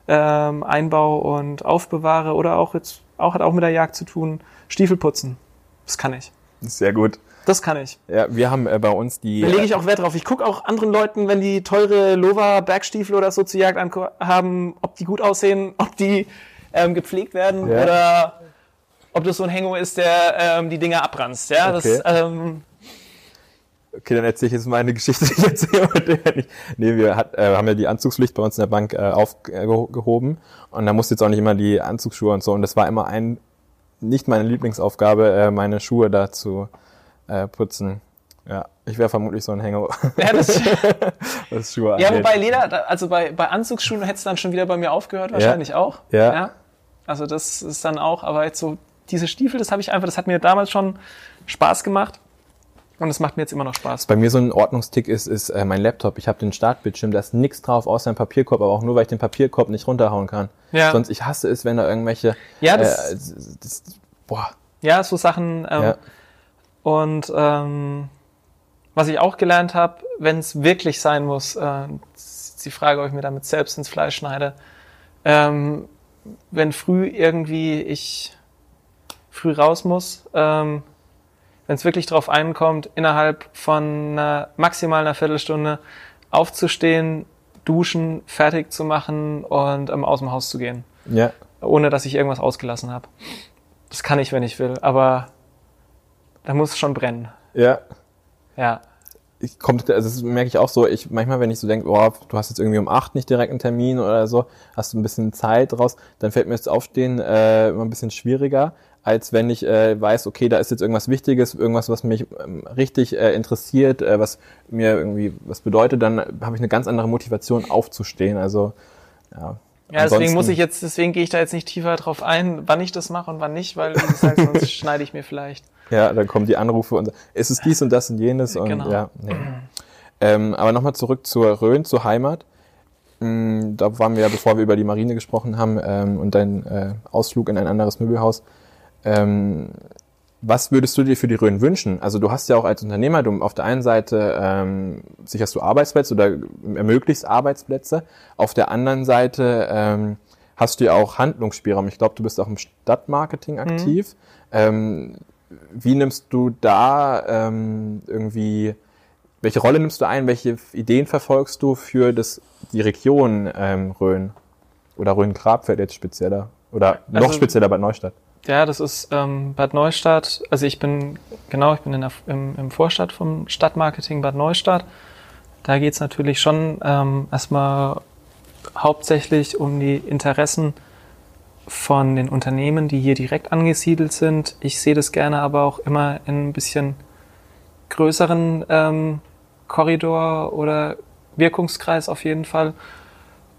ähm, einbaue und aufbewahre oder auch jetzt auch hat auch mit der Jagd zu tun. Stiefel putzen, das kann ich. Sehr gut. Das kann ich. Ja, wir haben äh, bei uns die. Da lege ich auch Wert drauf. Ich gucke auch anderen Leuten, wenn die teure Lova Bergstiefel oder so zur Jagd haben, ob die gut aussehen, (laughs) ob die ähm, gepflegt werden Ja. oder ob das so ein Hängo ist, der ähm, die Dinger abranzt. Ja, Okay. das, ähm, Okay, dann erzähle ich jetzt meine (laughs) Geschichte, die ich erzähle heute nicht. Nee, wir hat, äh, haben ja die Anzugspflicht bei uns in der Bank äh, aufgehoben und da musste jetzt auch nicht immer die Anzugsschuhe und so und das war immer ein, nicht meine Lieblingsaufgabe, äh, meine Schuhe da zu äh, putzen. Ja, ich wäre vermutlich so ein Hänger, ja, das, (laughs) (laughs) was Schuhe ja, wobei Leder, also bei, bei Anzugsschuhen hätte es dann schon wieder bei mir aufgehört, wahrscheinlich auch. Ja. Also das ist dann auch, aber jetzt so diese Stiefel, das habe ich einfach, das hat mir damals schon Spaß gemacht und es macht mir jetzt immer noch Spaß. Bei mir so ein Ordnungstick ist, ist äh, mein Laptop. Ich habe den Startbildschirm, da ist nichts drauf außer ein Papierkorb, aber auch nur, weil ich den Papierkorb nicht runterhauen kann. Ja. Sonst, ich hasse es, wenn da irgendwelche... Ja, das- Äh, das, das, boah. Ja, so Sachen. Ähm, Ja. Und ähm, was ich auch gelernt habe, wenn es wirklich sein muss, äh, die Frage, ob ich mir damit selbst ins Fleisch schneide. Ähm, wenn früh irgendwie ich früh raus muss, ähm, wenn es wirklich drauf einkommt, innerhalb von einer, maximal einer Viertelstunde aufzustehen, duschen, fertig zu machen und ähm, aus dem Haus zu gehen, Ja. ohne dass ich irgendwas ausgelassen habe. Das kann ich, wenn ich will, aber da muss es schon brennen. Ja. Ja. ich kommt, also das merke ich auch so, ich manchmal, wenn ich so denke, oh, du hast jetzt irgendwie um acht nicht direkt einen Termin oder so, hast du ein bisschen Zeit raus, dann fällt mir das Aufstehen äh, immer ein bisschen schwieriger, als wenn ich äh, weiß, okay, da ist jetzt irgendwas Wichtiges, irgendwas, was mich ähm, richtig äh, interessiert, äh, was mir irgendwie was bedeutet, dann habe ich eine ganz andere Motivation aufzustehen. Also ja. Ja, deswegen muss ich jetzt, deswegen gehe ich da jetzt nicht tiefer drauf ein, wann ich das mache und wann nicht, weil wie gesagt, sonst (laughs) schneide ich mir vielleicht. Ja, dann kommen die Anrufe und so, ist es dies und das und jenes und Genau. ja. Nee. Ähm, aber nochmal zurück zur Rhön, zur Heimat. Mm, Da waren wir ja, bevor wir über die Marine gesprochen haben ähm, und deinen äh, Ausflug in ein anderes Möbelhaus. Ähm, was würdest du dir für die Rhön wünschen? Also du hast ja auch als Unternehmer, du auf der einen Seite ähm, sicherst du Arbeitsplätze oder ermöglichst Arbeitsplätze, auf der anderen Seite ähm, hast du ja auch Handlungsspielraum. Ich glaube, du bist auch im Stadtmarketing aktiv. Ähm, wie nimmst du da ähm, irgendwie, welche Rolle nimmst du ein, welche Ideen verfolgst du für das, die Region ähm, Rhön? Oder Rhön-Grabfeld jetzt spezieller? Oder noch Also- spezieller Bad Neustadt? Ja, das ist ähm, Bad Neustadt. Also ich bin, genau, ich bin in der, im, im Vorstand vom Stadtmarketing Bad Neustadt. Da geht's natürlich schon ähm, erstmal hauptsächlich um die Interessen von den Unternehmen, die hier direkt angesiedelt sind. Ich sehe das gerne aber auch immer in ein bisschen größeren ähm, Korridor oder Wirkungskreis auf jeden Fall.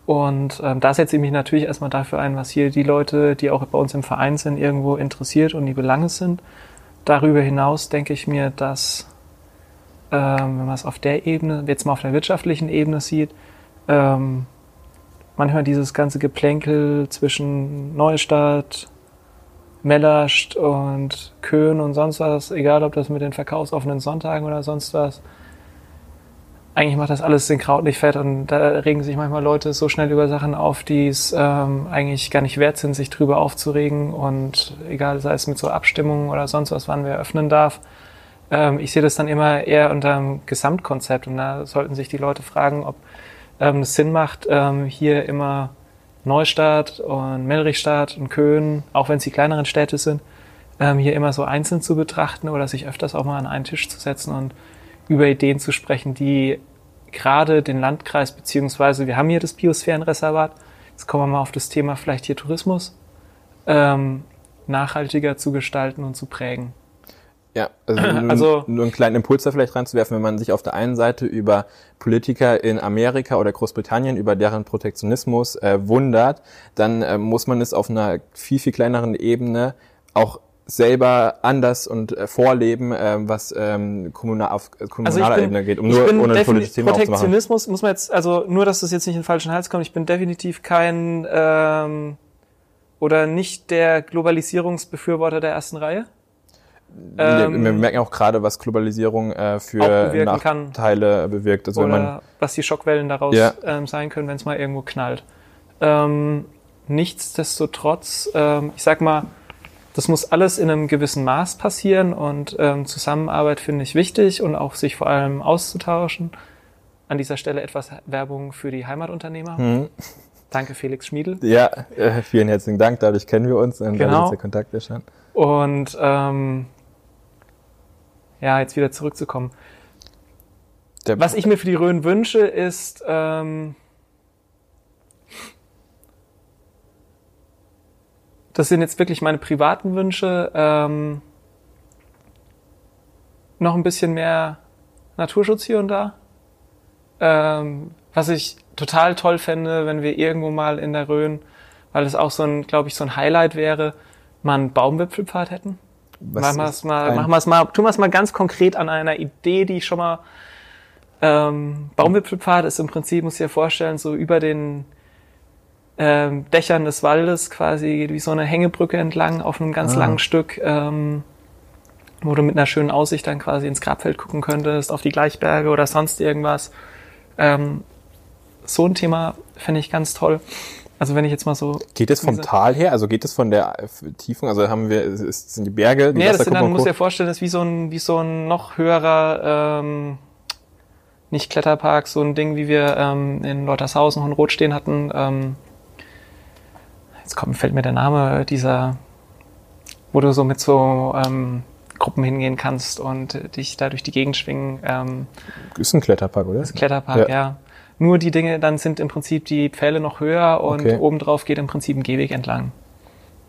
Und ähm, da setze ich mich natürlich erstmal dafür ein, was hier die Leute, die auch bei uns im Verein sind, irgendwo interessiert und die Belange sind. Darüber hinaus denke ich mir, dass, ähm, wenn man es auf der Ebene, jetzt mal auf der wirtschaftlichen Ebene sieht, ähm, manchmal dieses ganze Geplänkel zwischen Neustadt, Mellerscht und Köhn und sonst was, egal ob das mit den verkaufsoffenen Sonntagen oder sonst was, eigentlich macht das alles den Kraut nicht fett und da regen sich manchmal Leute so schnell über Sachen auf, die es ähm, eigentlich gar nicht wert sind, sich drüber aufzuregen und egal, sei es mit so Abstimmungen oder sonst was, wann wer öffnen darf. Ähm, ich sehe das dann immer eher unter einem Gesamtkonzept und da sollten sich die Leute fragen, ob ähm, es Sinn macht, ähm, hier immer Neustadt und Melrichstadt und Köhn, auch wenn es die kleineren Städte sind, ähm, hier immer so einzeln zu betrachten oder sich öfters auch mal an einen Tisch zu setzen und über Ideen zu sprechen, die gerade den Landkreis, beziehungsweise wir haben hier das Biosphärenreservat, jetzt kommen wir mal auf das Thema vielleicht hier Tourismus, ähm, nachhaltiger zu gestalten und zu prägen. Ja, also, (clears throat) nur, Also- nur einen kleinen Impuls da vielleicht reinzuwerfen, wenn man sich auf der einen Seite über Politiker in Amerika oder Großbritannien, über deren Protektionismus äh, wundert, dann äh, muss man es auf einer viel, viel kleineren Ebene auch selber anders und äh, vorleben, äh, was ähm, kommunal, auf äh, kommunaler Ebene geht, um Also nur bin ohne ein politisches Thema. Protektionismus muss man jetzt, also nur, dass das jetzt nicht in den falschen Hals kommt, ich bin definitiv kein ähm, oder nicht der Globalisierungsbefürworter der ersten Reihe. Wir, ähm, wir merken auch gerade, was Globalisierung äh, für bewirken kann. Nachteile bewirkt. Also wenn man oder was die Schockwellen daraus Ja. ähm, sein können, wenn es mal irgendwo knallt. Ähm, nichtsdestotrotz, ähm, ich sag mal, das muss alles in einem gewissen Maß passieren und ähm, Zusammenarbeit finde ich wichtig und auch sich vor allem auszutauschen. An dieser Stelle etwas Werbung für die Heimatunternehmer. hm, Danke, Felix Schmiedel. ja, äh, vielen herzlichen Dank, dadurch kennen wir uns und Genau. dadurch ist der Kontakt entstanden. Und ähm, ja, jetzt wieder zurückzukommen. Der, Was ich mir für die Rhön wünsche, ist ähm, das sind jetzt wirklich meine privaten Wünsche, ähm, noch ein bisschen mehr Naturschutz hier und da. Ähm, was ich total toll fände, wenn wir irgendwo mal in der Rhön, weil es auch so ein, glaube ich, so ein Highlight wäre, mal einen Baumwipfelpfad hätten. Was Machen wir es mal, machen wir es mal, tun wir es mal ganz konkret an einer Idee, die ich schon mal ähm, Baumwipfelpfad ist im Prinzip, muss ich dir vorstellen, so über den ähm, Dächern des Waldes quasi geht wie so eine Hängebrücke entlang auf einem ganz Ah. langen Stück, ähm, wo du mit einer schönen Aussicht dann quasi ins Grabfeld gucken könntest, auf die Gleichberge oder sonst irgendwas. Ähm, so ein Thema fände ich ganz toll. Also wenn ich jetzt mal so Geht es vom Tal her? Also geht es von der Tiefung? Also haben wir, es ist- sind die Berge, die Nee, das sind dann, muss dir vorstellen, das ist wie so ein, wie so ein noch höherer, ähm, nicht Kletterpark, so ein Ding, wie wir ähm, in Leutershausen und Rot stehen hatten. Ähm, jetzt kommt, fällt mir der Name dieser, wo du so mit so ähm, Gruppen hingehen kannst und dich da durch die Gegend schwingen. Ähm. Ist ein Kletterpark, oder? Kletterpark, Ja. ja. Nur die Dinge, dann sind im Prinzip die Pfähle noch höher und Okay. obendrauf geht im Prinzip ein Gehweg entlang.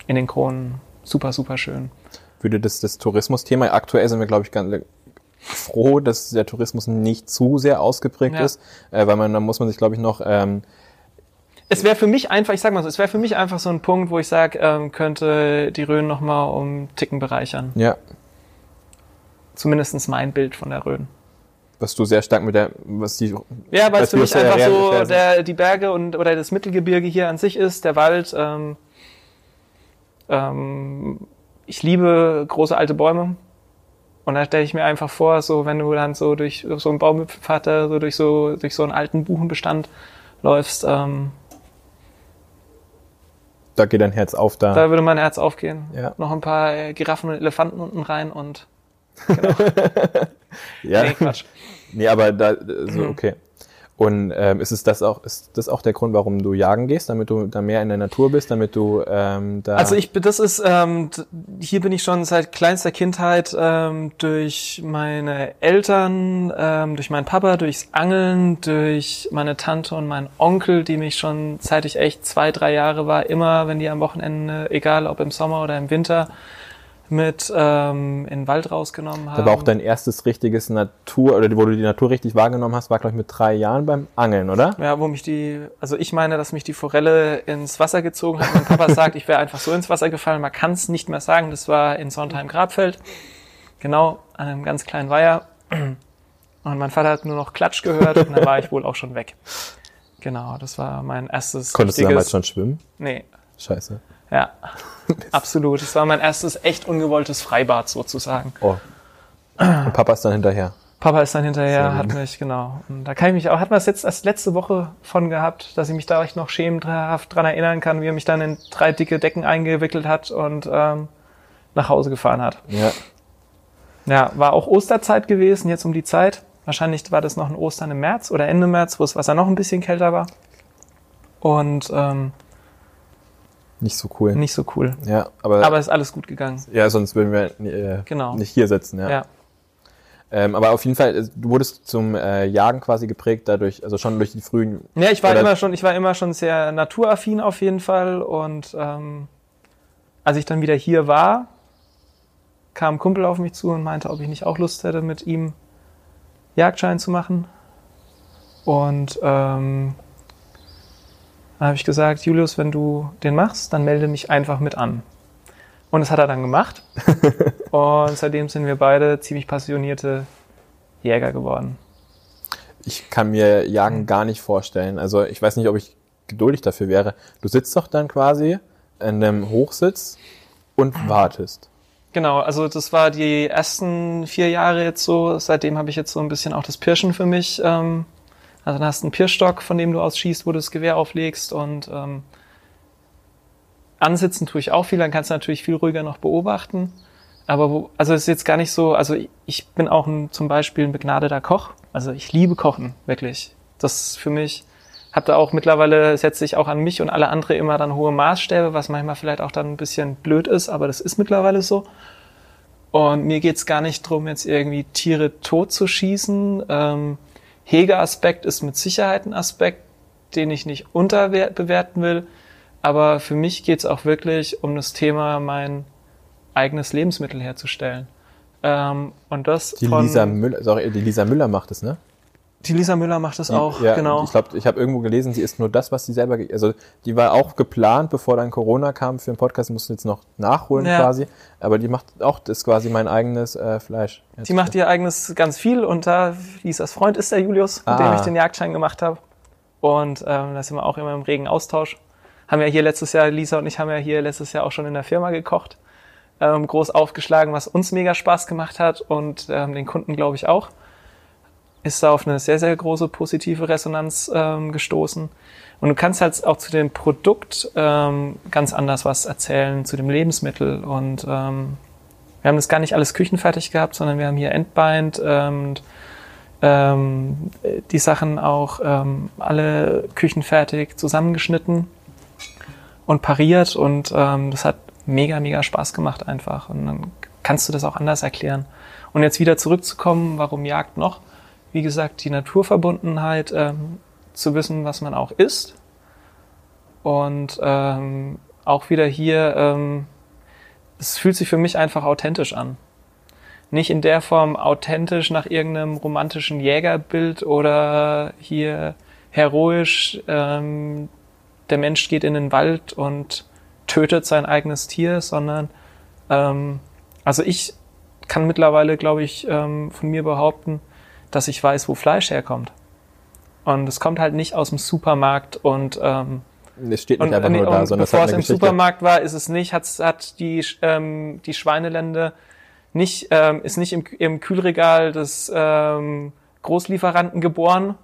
In den Kronen. Super, super schön. Würde das, das Tourismusthema, aktuell sind wir, glaube ich, ganz froh, dass der Tourismus nicht zu sehr ausgeprägt Ja. ist, äh, weil man, da muss man sich, glaube ich, noch, ähm, Es wäre für mich einfach, ich sag mal so, es wäre für mich einfach so ein Punkt, wo ich sage, ähm, könnte die Rhön nochmal um Ticken bereichern. ja, Zumindestens mein Bild von der Rhön. Was du sehr stark mit der, was die. Ja, weil es für mich einfach so der, die Berge und oder das Mittelgebirge hier an sich ist, der Wald. Ähm, ähm, ich liebe große alte Bäume. Und da stelle ich mir einfach vor, so wenn du dann so durch so einen Baumwipfelpfad da so durch so durch so einen alten Buchenbestand läufst, ähm, Da geht dein Herz auf da. da würde mein Herz aufgehen. Ja. Noch ein paar Giraffen und Elefanten unten rein und (laughs) ja. nee, Quatsch. Nee, aber da, so, Mhm. okay. Und ähm, ist es das auch, ist das auch der Grund, warum du jagen gehst, damit du da mehr in der Natur bist, damit du ähm, da. Also ich, bin- das ist, ähm, hier bin ich schon seit kleinster Kindheit ähm, durch meine Eltern, ähm, durch meinen Papa, durchs Angeln, durch meine Tante und meinen Onkel, die mich schon seit ich echt zwei, drei Jahre war, immer, wenn die am Wochenende, egal ob im Sommer oder im Winter, mit ähm, in den Wald rausgenommen haben. aber auch dein erstes richtiges Natur, oder wo du die Natur richtig wahrgenommen hast, war, glaube ich, mit drei Jahren beim Angeln, oder? Ja, wo mich die, also ich meine, dass mich die Forelle ins Wasser gezogen hat. Mein Papa sagt, ich wäre einfach so ins Wasser gefallen. Man kann es nicht mehr sagen. Das war in Sondheim-Grabfeld. Genau, an einem ganz kleinen Weiher. Und mein Vater hat nur noch Klatsch gehört und dann war ich wohl auch schon weg. Genau, das war mein erstes Konntest du damals schon schwimmen? Nee, Scheiße. Ja, (laughs) absolut. Das war mein erstes echt ungewolltes Freibad sozusagen. Oh. Und Papa ist dann hinterher. Papa ist dann hinterher, hat mich, genau. Und da kann ich mich auch, hat man es jetzt erst letzte Woche von gehabt, dass ich mich da echt noch schämhaft dran erinnern kann, wie er mich dann in drei dicke Decken eingewickelt hat und ähm, nach Hause gefahren hat. Ja. Ja, war auch Osterzeit gewesen, jetzt um die Zeit. Wahrscheinlich war das noch ein Ostern im März oder Ende März, wo das Wasser noch ein bisschen kälter war. Und ähm, Nicht so cool. nicht so cool. Ja, aber, Aber ist alles gut gegangen. ja, sonst würden wir äh, Genau. nicht hier sitzen, ja. Ja. Ähm, aber auf jeden Fall, äh, du wurdest zum äh, Jagen quasi geprägt dadurch, also schon durch die frühen. Ja, ich war immer schon, ich war immer schon sehr naturaffin auf jeden Fall und ähm, als ich dann wieder hier war, kam ein Kumpel auf mich zu und meinte, ob ich nicht auch Lust hätte, mit ihm Jagdschein zu machen. Und ähm, dann habe ich gesagt, Julius, wenn du den machst, dann melde mich einfach mit an. Und das hat er dann gemacht. (laughs) und seitdem sind wir beide ziemlich passionierte Jäger geworden. Ich kann mir Jagen gar nicht vorstellen. Also ich weiß nicht, ob ich geduldig dafür wäre. Du sitzt doch dann quasi in einem Hochsitz und wartest. Genau, also das war die ersten vier Jahre jetzt so. Seitdem habe ich jetzt so ein bisschen auch das Pirschen für mich. Ähm, also dann hast du einen Pirschstock, von dem du aus schießt, wo du das Gewehr auflegst und ähm, ansitzen tue ich auch viel. Dann kannst du natürlich viel ruhiger noch beobachten. Aber wo, also es ist jetzt gar nicht so. Also ich bin auch ein, zum Beispiel ein begnadeter Koch. Also ich liebe Kochen wirklich. Das ist für mich habe da auch mittlerweile setze ich auch an mich und alle andere immer dann hohe Maßstäbe, was manchmal vielleicht auch dann ein bisschen blöd ist, aber das ist mittlerweile so. Und mir geht's gar nicht drum, jetzt irgendwie Tiere tot zu schießen. Ähm, Hegeaspekt ist mit Sicherheit ein Aspekt, den ich nicht unterbewerten will. Aber für mich geht's auch wirklich um das Thema, mein eigenes Lebensmittel herzustellen. Ähm, und das Die von Lisa Müller, sorry, die Lisa Müller macht es, ne? Die Lisa Müller macht das auch, ja, genau. Ich glaube, ich habe irgendwo gelesen, sie isst nur das, was sie selber, also die war auch geplant, bevor dann Corona kam für den Podcast, musste jetzt noch nachholen Ja. quasi. Aber die macht auch das quasi mein eigenes äh, Fleisch. Jetzt- Die macht ihr eigenes ganz viel und da Lisas Freund ist der Julius, mit dem Ah. ich den Jagdschein gemacht habe. Und ähm, da sind wir auch immer im regen Austausch. Haben ja hier letztes Jahr, Lisa und ich haben ja hier letztes Jahr auch schon in der Firma gekocht. Ähm, groß aufgeschlagen, was uns mega Spaß gemacht hat und ähm, den Kunden glaube ich auch. Ist da auf eine sehr, sehr große positive Resonanz ähm, gestoßen. Und du kannst halt auch zu dem Produkt ähm, ganz anders was erzählen, zu dem Lebensmittel. Und ähm, wir haben das gar nicht alles küchenfertig gehabt, sondern wir haben hier Endbind ähm, und ähm, die Sachen auch ähm, alle küchenfertig zusammengeschnitten und pariert und ähm, das hat mega, mega Spaß gemacht einfach. Und dann kannst du das auch anders erklären. Und jetzt wieder zurückzukommen, warum Jagd noch? Wie gesagt, die Naturverbundenheit, ähm, zu wissen, was man auch isst. Und ähm, auch wieder hier, ähm, es fühlt sich für mich einfach authentisch an. Nicht in der Form authentisch nach irgendeinem romantischen Jägerbild oder hier heroisch, ähm, der Mensch geht in den Wald und tötet sein eigenes Tier, sondern ähm, also ich kann mittlerweile, glaube ich, ähm, von mir behaupten, dass ich weiß, wo Fleisch herkommt. Und es kommt halt nicht aus dem Supermarkt und ähm, Es steht nicht und, einfach nee, nur da, und sondern bevor es im Geschichte. Supermarkt war, ist es nicht, hat, hat die, ähm, die Schweinelände nicht, ähm, ist nicht im, im Kühlregal des ähm, Großlieferanten geboren,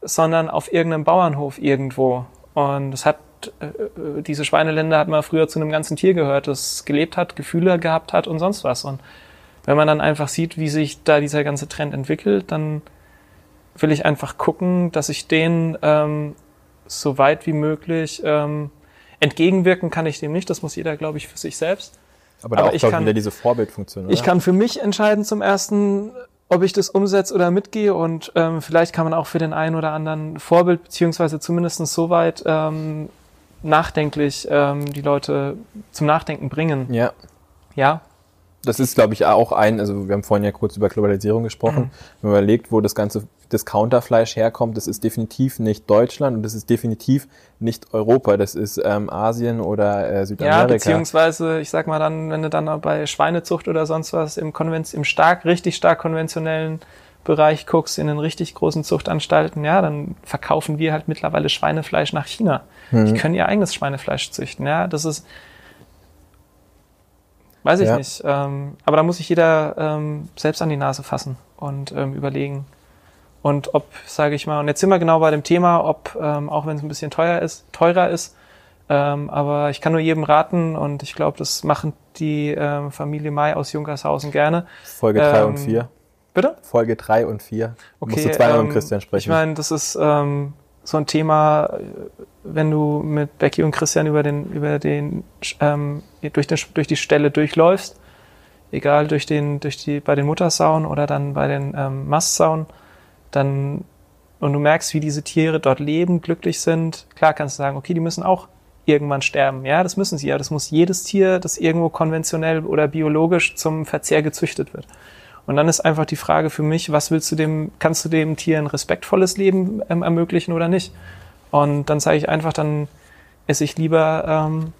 sondern auf irgendeinem Bauernhof irgendwo. Und es hat, äh, äh, diese Schweinelände hat mal früher zu einem ganzen Tier gehört, das gelebt hat, Gefühle gehabt hat und sonst was. Und wenn man dann einfach sieht, wie sich da dieser ganze Trend entwickelt, dann will ich einfach gucken, dass ich den ähm, so weit wie möglich ähm, entgegenwirken kann ich dem nicht. Das muss jeder, glaube ich, für sich selbst. Aber da aber auch, ich ich, kann- wieder diese Vorbildfunktion. Ich oder? kann für mich entscheiden zum ersten, ob ich das umsetze oder mitgehe und ähm, vielleicht kann man auch für den einen oder anderen Vorbild beziehungsweise zumindest so weit ähm, nachdenklich ähm, die Leute zum Nachdenken bringen. Ja, Ja, das ist, glaube ich, auch ein, also wir haben vorhin ja kurz über Globalisierung gesprochen, wenn man überlegt, wo das ganze Discounterfleisch herkommt, das ist definitiv nicht Deutschland und das ist definitiv nicht Europa, das ist ähm, Asien oder äh, ja, Südamerika. beziehungsweise ich sag mal dann, wenn du dann bei Schweinezucht oder sonst was im Konven im stark, richtig stark konventionellen Bereich guckst, in den richtig großen Zuchtanstalten, ja, dann verkaufen wir halt mittlerweile Schweinefleisch nach China. Die können ihr eigenes Schweinefleisch züchten, ja, das ist, weiß ich Ja. nicht, ähm, aber da muss sich jeder ähm, selbst an die Nase fassen und ähm, überlegen. Und ob, sage ich mal, und jetzt sind wir genau bei dem Thema, ob, ähm, auch wenn es ein bisschen teuer ist, teurer ist, ähm, aber ich kann nur jedem raten und ich glaube, das machen die ähm, Familie Mai aus Junkershausen gerne. Folge 3 ähm, und 4. Bitte? Folge 3 und 4. Okay, Musst du zweimal ähm, mit Christian Ich sprechen. meine, das ist ähm, so ein Thema, wenn du mit Becky und Christian über den, über den, ähm, durch, den, durch die Stelle durchläufst, egal durch den, durch die, bei den Muttersauen oder dann bei den ähm, Mastsauen, dann, und du merkst, wie diese Tiere dort leben, glücklich sind, klar kannst du sagen, okay, die müssen auch irgendwann sterben. Ja, das müssen sie ja. Das muss jedes Tier, das irgendwo konventionell oder biologisch zum Verzehr gezüchtet wird. Und dann ist einfach die Frage für mich, was willst du dem, kannst du dem Tier ein respektvolles Leben ähm, ermöglichen oder nicht? Und dann sage ich einfach, dann esse ich lieber ähm,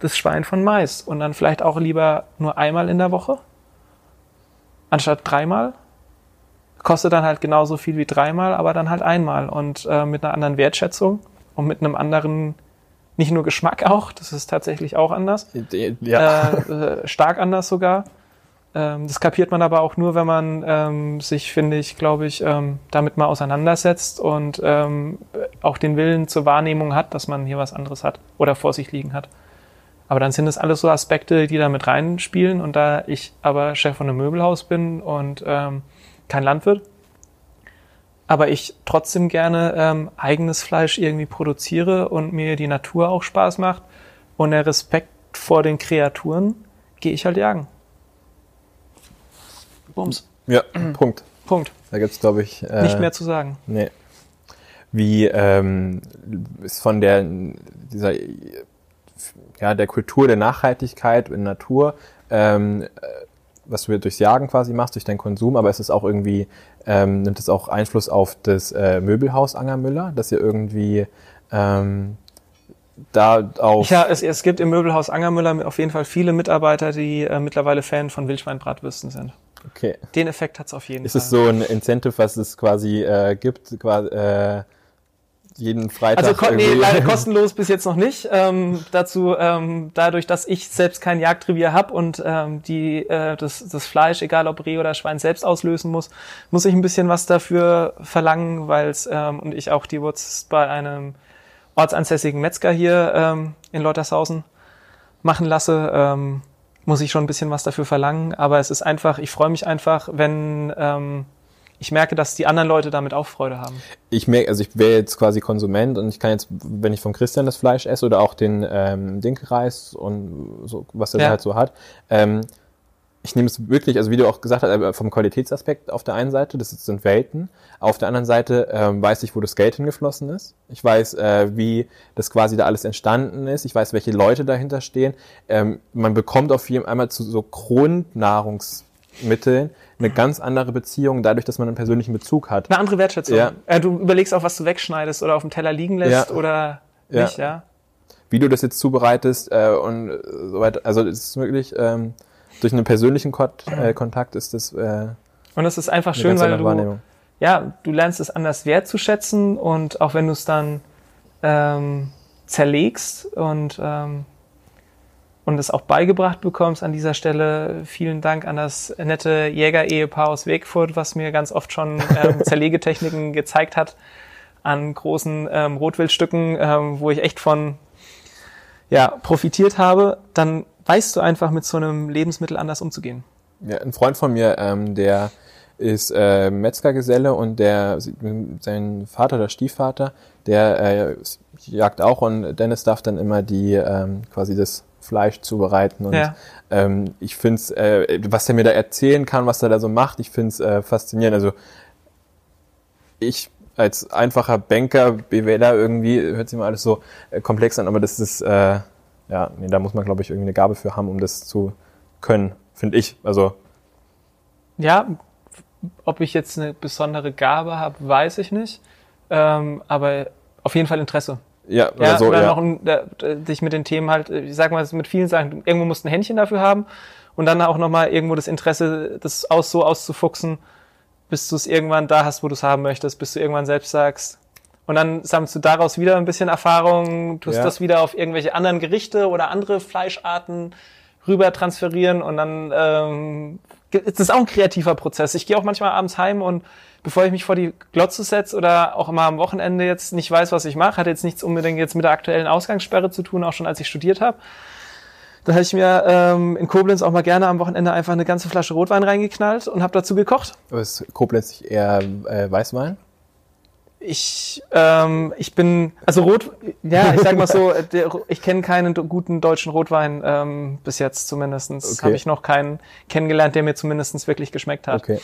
das Schwein von Mais und dann vielleicht auch lieber nur einmal in der Woche anstatt dreimal. Kostet dann halt genauso viel wie dreimal, aber dann halt einmal und äh, mit einer anderen Wertschätzung und mit einem anderen, nicht nur Geschmack auch, das ist tatsächlich auch anders ja. äh, äh, stark anders sogar. Ähm, das kapiert man aber auch nur, wenn man ähm, sich, finde ich, glaube ich, ähm, damit mal auseinandersetzt und ähm, auch den Willen zur Wahrnehmung hat, dass man hier was anderes hat oder vor sich liegen hat. Aber dann sind es alles so Aspekte, die da mit reinspielen. Und da ich aber Chef von einem Möbelhaus bin und ähm, kein Landwirt, aber ich trotzdem gerne ähm, eigenes Fleisch irgendwie produziere und mir die Natur auch Spaß macht und der Respekt vor den Kreaturen, gehe ich halt jagen. Bums. ja, Punkt. Punkt. Da gibt's glaube ich, äh, Nicht mehr zu sagen. Nee. Wie ähm, ist von der dieser ja der Kultur der Nachhaltigkeit in Natur, ähm, äh, was du durchs Jagen quasi machst, durch deinen Konsum, aber ist es auch irgendwie, ähm, nimmt es auch Einfluss auf das äh, Möbelhaus Angermüller, dass ihr irgendwie ähm, da auf Ja, es, es gibt im Möbelhaus Angermüller auf jeden Fall viele Mitarbeiter, die äh, mittlerweile Fan von Wildschweinbratwürsten sind. Okay. Den Effekt hat's auf jeden Ist Fall. es so ein Incentive, was es quasi äh, gibt, quasi, äh, jeden Freitag Also nee, leider (laughs) kostenlos bis jetzt noch nicht. Ähm, dazu, ähm, dadurch, dass ich selbst kein Jagdrevier habe und ähm, die äh, das, das Fleisch, egal ob Reh oder Schwein, selbst auslösen muss, muss ich ein bisschen was dafür verlangen, weil es ähm, und ich auch die Wurst bei einem ortsansässigen Metzger hier ähm, in Leutershausen machen lasse, ähm, muss ich schon ein bisschen was dafür verlangen. Aber es ist einfach, ich freue mich einfach, wenn ähm, ich merke, dass die anderen Leute damit auch Freude haben. ich merke, also ich wäre jetzt quasi Konsument und ich kann jetzt, wenn ich von Christian das Fleisch esse oder auch den ähm, Dinkelreis und so, was er Ja. halt so hat, ähm, ich nehme es wirklich, also wie du auch gesagt hast, äh, vom Qualitätsaspekt auf der einen Seite, das sind Welten. Auf der anderen Seite ähm, weiß ich, wo das Geld hingeflossen ist. Ich weiß, äh, wie das quasi da alles entstanden ist. Ich weiß, welche Leute dahinter stehen. Ähm, man bekommt auf jeden einmal zu so Grundnahrungsmitteln eine ganz andere Beziehung, dadurch, dass man einen persönlichen Bezug hat. Eine andere Wertschätzung. Ja. Äh, du überlegst auch, was du wegschneidest oder auf dem Teller liegen lässt Ja. oder Ja. nicht, ja. wie du das jetzt zubereitest äh, und so weiter. Also es ist wirklich ähm, durch einen persönlichen Kot äh, Kontakt ist das äh, Und es ist einfach schön, weil du, ja, du lernst es anders wertzuschätzen und auch wenn du es dann ähm, zerlegst und ähm, und es auch beigebracht bekommst an dieser Stelle. Vielen Dank an das nette Jäger-Ehepaar aus Wegfurt, was mir ganz oft schon ähm, (laughs) Zerlegetechniken gezeigt hat an großen ähm, Rotwildstücken, ähm, wo ich echt von ja, profitiert habe. Dann weißt du einfach mit so einem Lebensmittel anders umzugehen. Ja, ein Freund von mir, ähm, der ist äh, Metzgergeselle und der sein Vater oder Stiefvater, der äh, jagt auch und Dennis darf dann immer die ähm, quasi das Fleisch zubereiten. Und ja. ähm, ich finde es, äh, was er mir da erzählen kann, was er da so macht, ich finde es äh, faszinierend. Also ich als einfacher Banker, BWLer irgendwie, hört sich mal alles so äh, komplex an, aber das ist, äh, ja, nee, da muss man, glaube ich, irgendwie eine Gabe für haben, um das zu können, finde ich. Also ja, ob ich jetzt eine besondere Gabe habe, weiß ich nicht. Ähm, aber auf jeden Fall Interesse. Ja, oder ja, so, oder ja. noch ein, äh, dich mit den Themen halt, ich sag mal, mit vielen Sachen, irgendwo musst du ein Händchen dafür haben und dann auch nochmal irgendwo das Interesse, das aus so auszufuchsen, bis du es irgendwann da hast, wo du es haben möchtest, bis du irgendwann selbst sagst. Und dann sammelst du daraus wieder ein bisschen Erfahrung, tust ja. das wieder auf irgendwelche anderen Gerichte oder andere Fleischarten rüber transferieren und dann ähm, ist das auch ein kreativer Prozess. Ich gehe auch manchmal abends heim und bevor ich mich vor die Glotze setze oder auch immer am Wochenende jetzt nicht weiß, was ich mache, hat jetzt nichts unbedingt jetzt mit der aktuellen Ausgangssperre zu tun, auch schon als ich studiert habe. Da habe ich mir ähm, in Koblenz auch mal gerne am Wochenende einfach eine ganze Flasche Rotwein reingeknallt und habe dazu gekocht. Aber ist Koblenz eher äh, Weißwein? Ich, ähm, ich bin, also Rot, ja, ich sag mal so, (laughs) der, ich kenne keinen guten deutschen Rotwein ähm, bis jetzt zumindestens. Okay. Habe ich noch keinen kennengelernt, der mir zumindestens wirklich geschmeckt hat. Okay.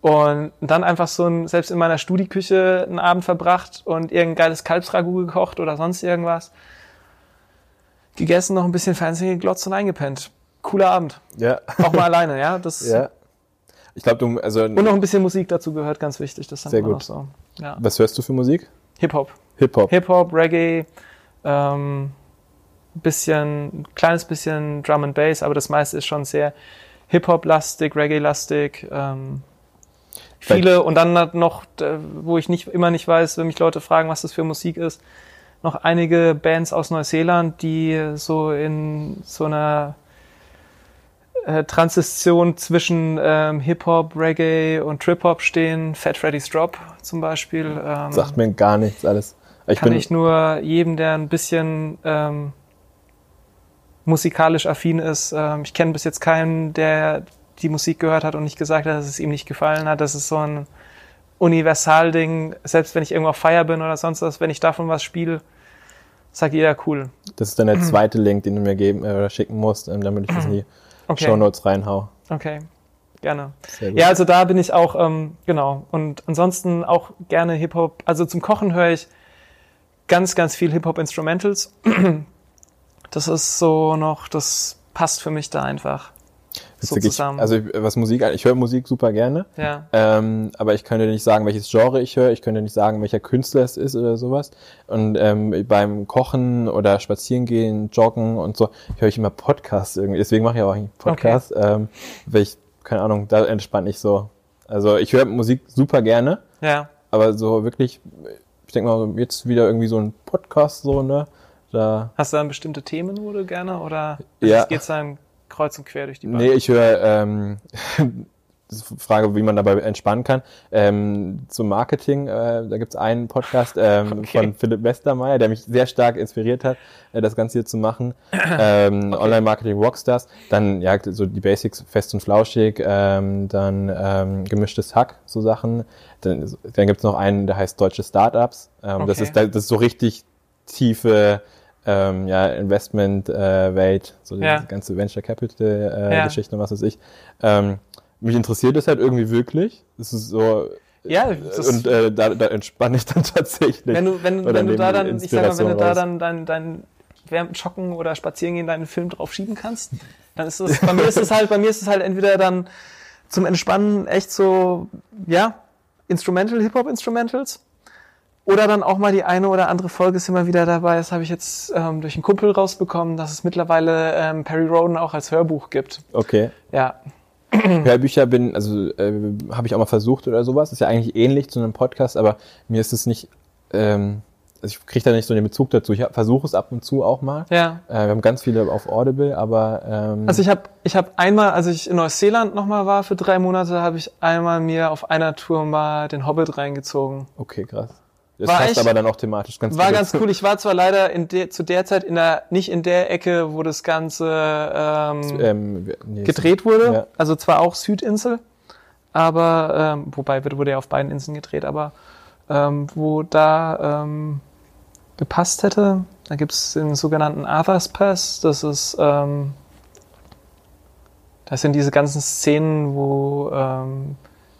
Und dann einfach so ein, selbst in meiner Studieküche einen Abend verbracht und irgendein geiles Kalbsragout gekocht oder sonst irgendwas. Gegessen, noch ein bisschen Fernsehen geglotzt und eingepennt. Cooler Abend. Ja. Auch mal alleine, ja. Das, ja. Ich glaube, du, also. Und noch ein bisschen Musik dazu gehört, ganz wichtig. Das sehr gut. So. Ja. Was hörst du für Musik? Hip-Hop. Hip-Hop. Hip-Hop, Reggae, ähm, bisschen, ein kleines bisschen Drum and Bass, aber das meiste ist schon sehr Hip-Hop-lastig, Reggae-lastig. Ähm, viele und dann noch, wo ich nicht immer nicht weiß, wenn mich Leute fragen, was das für Musik ist, noch einige Bands aus Neuseeland, die so in so einer äh, Transition zwischen ähm, Hip-Hop, Reggae und Trip-Hop stehen. Fat Freddy's Drop zum Beispiel. Ähm, Sagt mir gar nichts alles. Ich kann ich nur jedem, der ein bisschen ähm, musikalisch affin ist, ähm, ich kenne bis jetzt keinen, der die Musik gehört hat und nicht gesagt hat, dass es ihm nicht gefallen hat. Das ist so ein Universalding. Selbst wenn ich irgendwo auf Feier bin oder sonst was, wenn ich davon was spiele, sagt jeder cool. Das ist dann der zweite Link, den du mir geben äh, oder schicken musst, ähm, damit ich das in die okay. Show Notes reinhau. Okay, gerne. Ja, also da bin ich auch, ähm, genau. Und ansonsten auch gerne Hip-Hop. Also zum Kochen höre ich ganz, ganz viel Hip-Hop-Instrumentals. (clears throat) Das ist so noch, das passt für mich da einfach so zusammen. also was Musik, ich höre Musik super gerne, ja. ähm, aber ich könnte nicht sagen, welches Genre ich höre, ich könnte nicht sagen, welcher Künstler es ist oder sowas. Und ähm, beim Kochen oder Spazierengehen, Joggen und so höre ich immer Podcasts irgendwie. Deswegen mache ich auch einen Podcast, okay. ähm, weil ich, keine Ahnung, da entspanne ich so. Also ich höre Musik super gerne, ja. aber so wirklich, ich denke mal, jetzt wieder irgendwie so ein Podcast so, ne? Da Hast du dann bestimmte Themen, wo du gerne oder ja. geht's dann kreuz und quer durch die Bahn? Nee, ich höre ähm, (laughs) Frage, wie man dabei entspannen kann. Ähm, zum Marketing, äh, da gibt's einen Podcast ähm, (laughs) okay. von Philipp Westermeier, der mich sehr stark inspiriert hat, äh, das Ganze hier zu machen. (clears throat) Ähm, okay. Online-Marketing Rockstars, dann ja so die Basics fest und flauschig, ähm, dann ähm, gemischtes Hack, so Sachen. Dann, dann gibt's noch einen, der heißt Deutsche Startups. Ähm, okay. das, ist, das ist so richtig tiefe ähm, ja, Investment-Welt, äh, so die ja. ganze Venture Capital-Geschichte äh, ja. und was weiß ich. Ähm, mich interessiert das halt irgendwie wirklich. Das ist so. Ja, das und äh, da, da entspanne ich dann (laughs) tatsächlich. Wenn du, wenn, wenn du da dann, ich sag mal, wenn du da dann dein, dein während Joggen oder Spazierengehen deinen Film drauf schieben kannst, dann ist es, bei mir ist es halt, bei mir ist es halt entweder dann zum Entspannen echt so, ja, Instrumental, Hip-Hop-Instrumentals oder dann auch mal die eine oder andere Folge ist immer wieder dabei. Das habe ich jetzt ähm, durch einen Kumpel rausbekommen, dass es mittlerweile ähm, Perry Roden auch als Hörbuch gibt. Okay. Ja. Hörbücher bin, also äh, habe ich auch mal versucht oder sowas. Ist ja eigentlich ähnlich zu einem Podcast, aber mir ist es nicht, ähm, also ich kriege da nicht so den Bezug dazu. Ich versuche es ab und zu auch mal. Ja. Äh, wir haben ganz viele auf Audible, aber ähm, Also ich habe ich hab einmal, als ich in Neuseeland nochmal war für drei Monate, habe ich einmal mir auf einer Tour mal den Hobbit reingezogen. okay, krass. Das War passt echt- aber dann auch thematisch ganz War gut ganz dazu. cool. Ich war zwar leider in der, zu der Zeit in der, nicht in der Ecke, wo das Ganze ähm, Ähm, nee, gedreht wurde. Ja. Also zwar auch Südinsel, aber ähm, wobei wurde ja auf beiden Inseln gedreht, aber ähm, wo da ähm, gepasst hätte, da gibt's den sogenannten Arthur's Pass. Das ist ähm, das sind diese ganzen Szenen, wo ähm,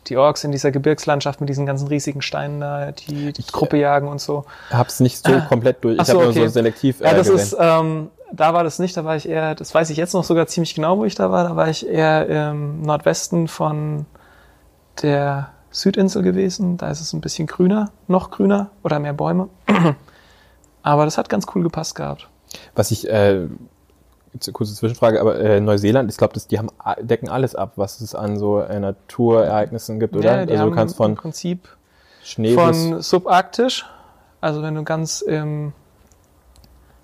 die Orks in dieser Gebirgslandschaft mit diesen ganzen riesigen Steinen da die, die Ich, Truppe jagen und so. Hab's nicht so komplett durch. Ich so, habe nur okay. so selektiv äh, Ja, das gesehen. ist, ähm, da war das nicht, da war ich eher, das weiß ich jetzt noch sogar ziemlich genau, wo ich da war. Da war ich eher im Nordwesten von der Südinsel gewesen. Da ist es ein bisschen grüner, noch grüner oder mehr Bäume. (clears throat) Aber das hat ganz cool gepasst gehabt. Was ich, äh, kurze Zwischenfrage, aber äh, Neuseeland, ich glaube, die haben decken alles ab, was es an so äh, Naturereignissen gibt, oder? Ja, die also haben du kannst im von Prinzip Schnee bis von subarktisch, also wenn du ganz im,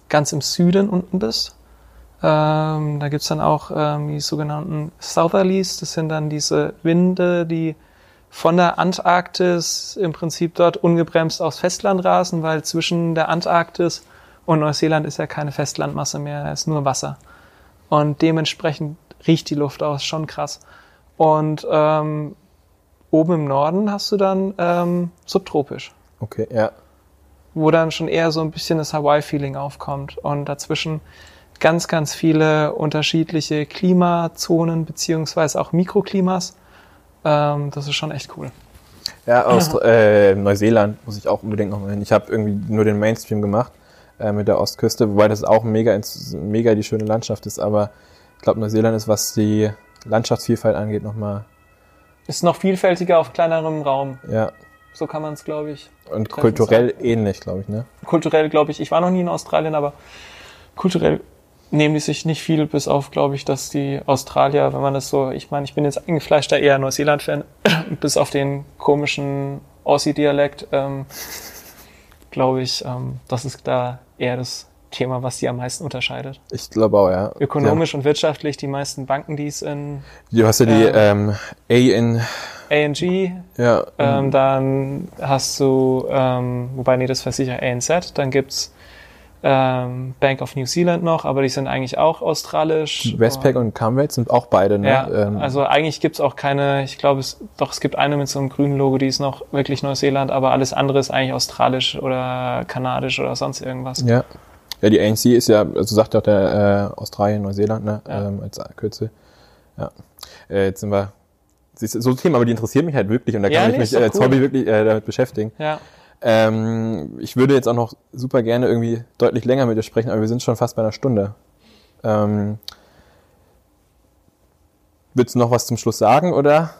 ganz im Süden unten bist. Ähm, da gibt's dann auch ähm, die sogenannten Southerlies, das sind dann diese Winde, die von der Antarktis im Prinzip dort ungebremst aufs Festland rasen, weil zwischen der Antarktis und Neuseeland ist ja keine Festlandmasse mehr, da ist nur Wasser. Und dementsprechend riecht die Luft aus, schon krass. Und ähm, oben im Norden hast du dann ähm, subtropisch, Okay, ja. wo dann schon eher so ein bisschen das Hawaii-Feeling aufkommt. Und dazwischen ganz, ganz viele unterschiedliche Klimazonen beziehungsweise auch Mikroklimas. Ähm, das ist schon echt cool. Ja, aus äh, Neuseeland muss ich auch unbedingt noch mal hin. Ich habe irgendwie nur den Mainstream gemacht äh, mit der Ostküste, wobei das auch mega, mega die schöne Landschaft ist, aber ich glaube, Neuseeland ist, was die Landschaftsvielfalt angeht, nochmal, Ist noch vielfältiger auf kleinerem Raum. ja, So kann man es, glaube ich. und kulturell ähnlich, glaube ich, ne? Kulturell, glaube ich, ich war noch nie in Australien, aber kulturell nehmen die sich nicht viel, bis auf, glaube ich, dass die Australier, wenn man das so, ich meine, ich bin jetzt eingefleischter eher Neuseeland-Fan, (clears throat) bis auf den komischen Aussie-Dialekt, ähm, glaube ich, ähm, das ist da eher das Thema, was die am meisten unterscheidet. Ich glaube auch, ja. Ökonomisch und wirtschaftlich die meisten Banken, die es in Ja. Du hast ja die Ähm, ähm, ANG, ja, ähm, dann hast du, ähm, wobei nee, das versichert ANZ, dann gibt's ähm, Bank of New Zealand noch, aber die sind eigentlich auch australisch. Westpac und Comrade sind auch beide, ne? Ja, ähm, also eigentlich gibt's auch keine, ich glaube, es, doch es gibt eine mit so einem grünen Logo, die ist noch wirklich Neuseeland, aber alles andere ist eigentlich australisch oder kanadisch oder sonst irgendwas. Ja. Ja, die ANC ist ja, also sagt auch der äh, Australien, Neuseeland, ne, Ja. ähm, als Kürzel. Ja. Äh, jetzt sind wir. Siehst du, so Themen, aber die interessieren mich halt wirklich und da Ja, kann nee, ich ist mich als cool. Hobby wirklich äh, damit beschäftigen. Ja. Ähm, ich würde jetzt auch noch super gerne irgendwie deutlich länger mit dir sprechen, aber wir sind schon fast bei einer Stunde. Ähm, willst du noch was zum Schluss sagen oder?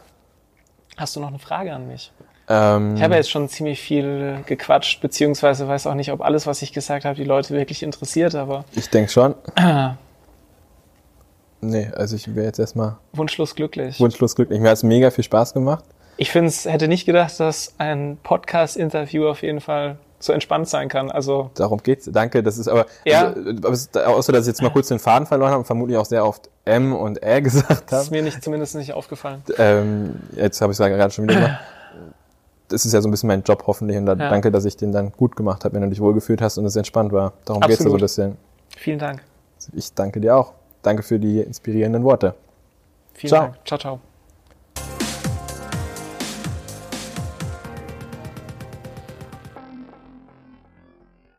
Hast du noch eine Frage an mich? Ähm, Ich habe ja jetzt schon ziemlich viel gequatscht, beziehungsweise weiß auch nicht, ob alles, was ich gesagt habe, die Leute wirklich interessiert, aber ich denke schon. (clears throat) Nee, also ich wäre jetzt erstmal wunschlos glücklich. wunschlos glücklich. Mir hat es mega viel Spaß gemacht. Ich finde es, hätte nicht gedacht, dass ein Podcast-Interview auf jeden Fall so entspannt sein kann. Also, Darum geht's. Danke, das ist aber, Ja. also, es außer dass ich jetzt mal kurz den Faden verloren habe und vermutlich auch sehr oft M und Ä gesagt das ist habe. mir nicht, zumindest nicht aufgefallen. Ähm, jetzt habe ich es gerade schon wieder gemacht. Das ist ja so ein bisschen mein Job hoffentlich und da, Ja. danke, dass ich den dann gut gemacht habe, wenn du dich wohlgefühlt hast und es entspannt war. Darum geht's ja so ein bisschen. Vielen Dank. Ich danke dir auch. Danke für die inspirierenden Worte. Vielen Ciao. Dank. Ciao, ciao.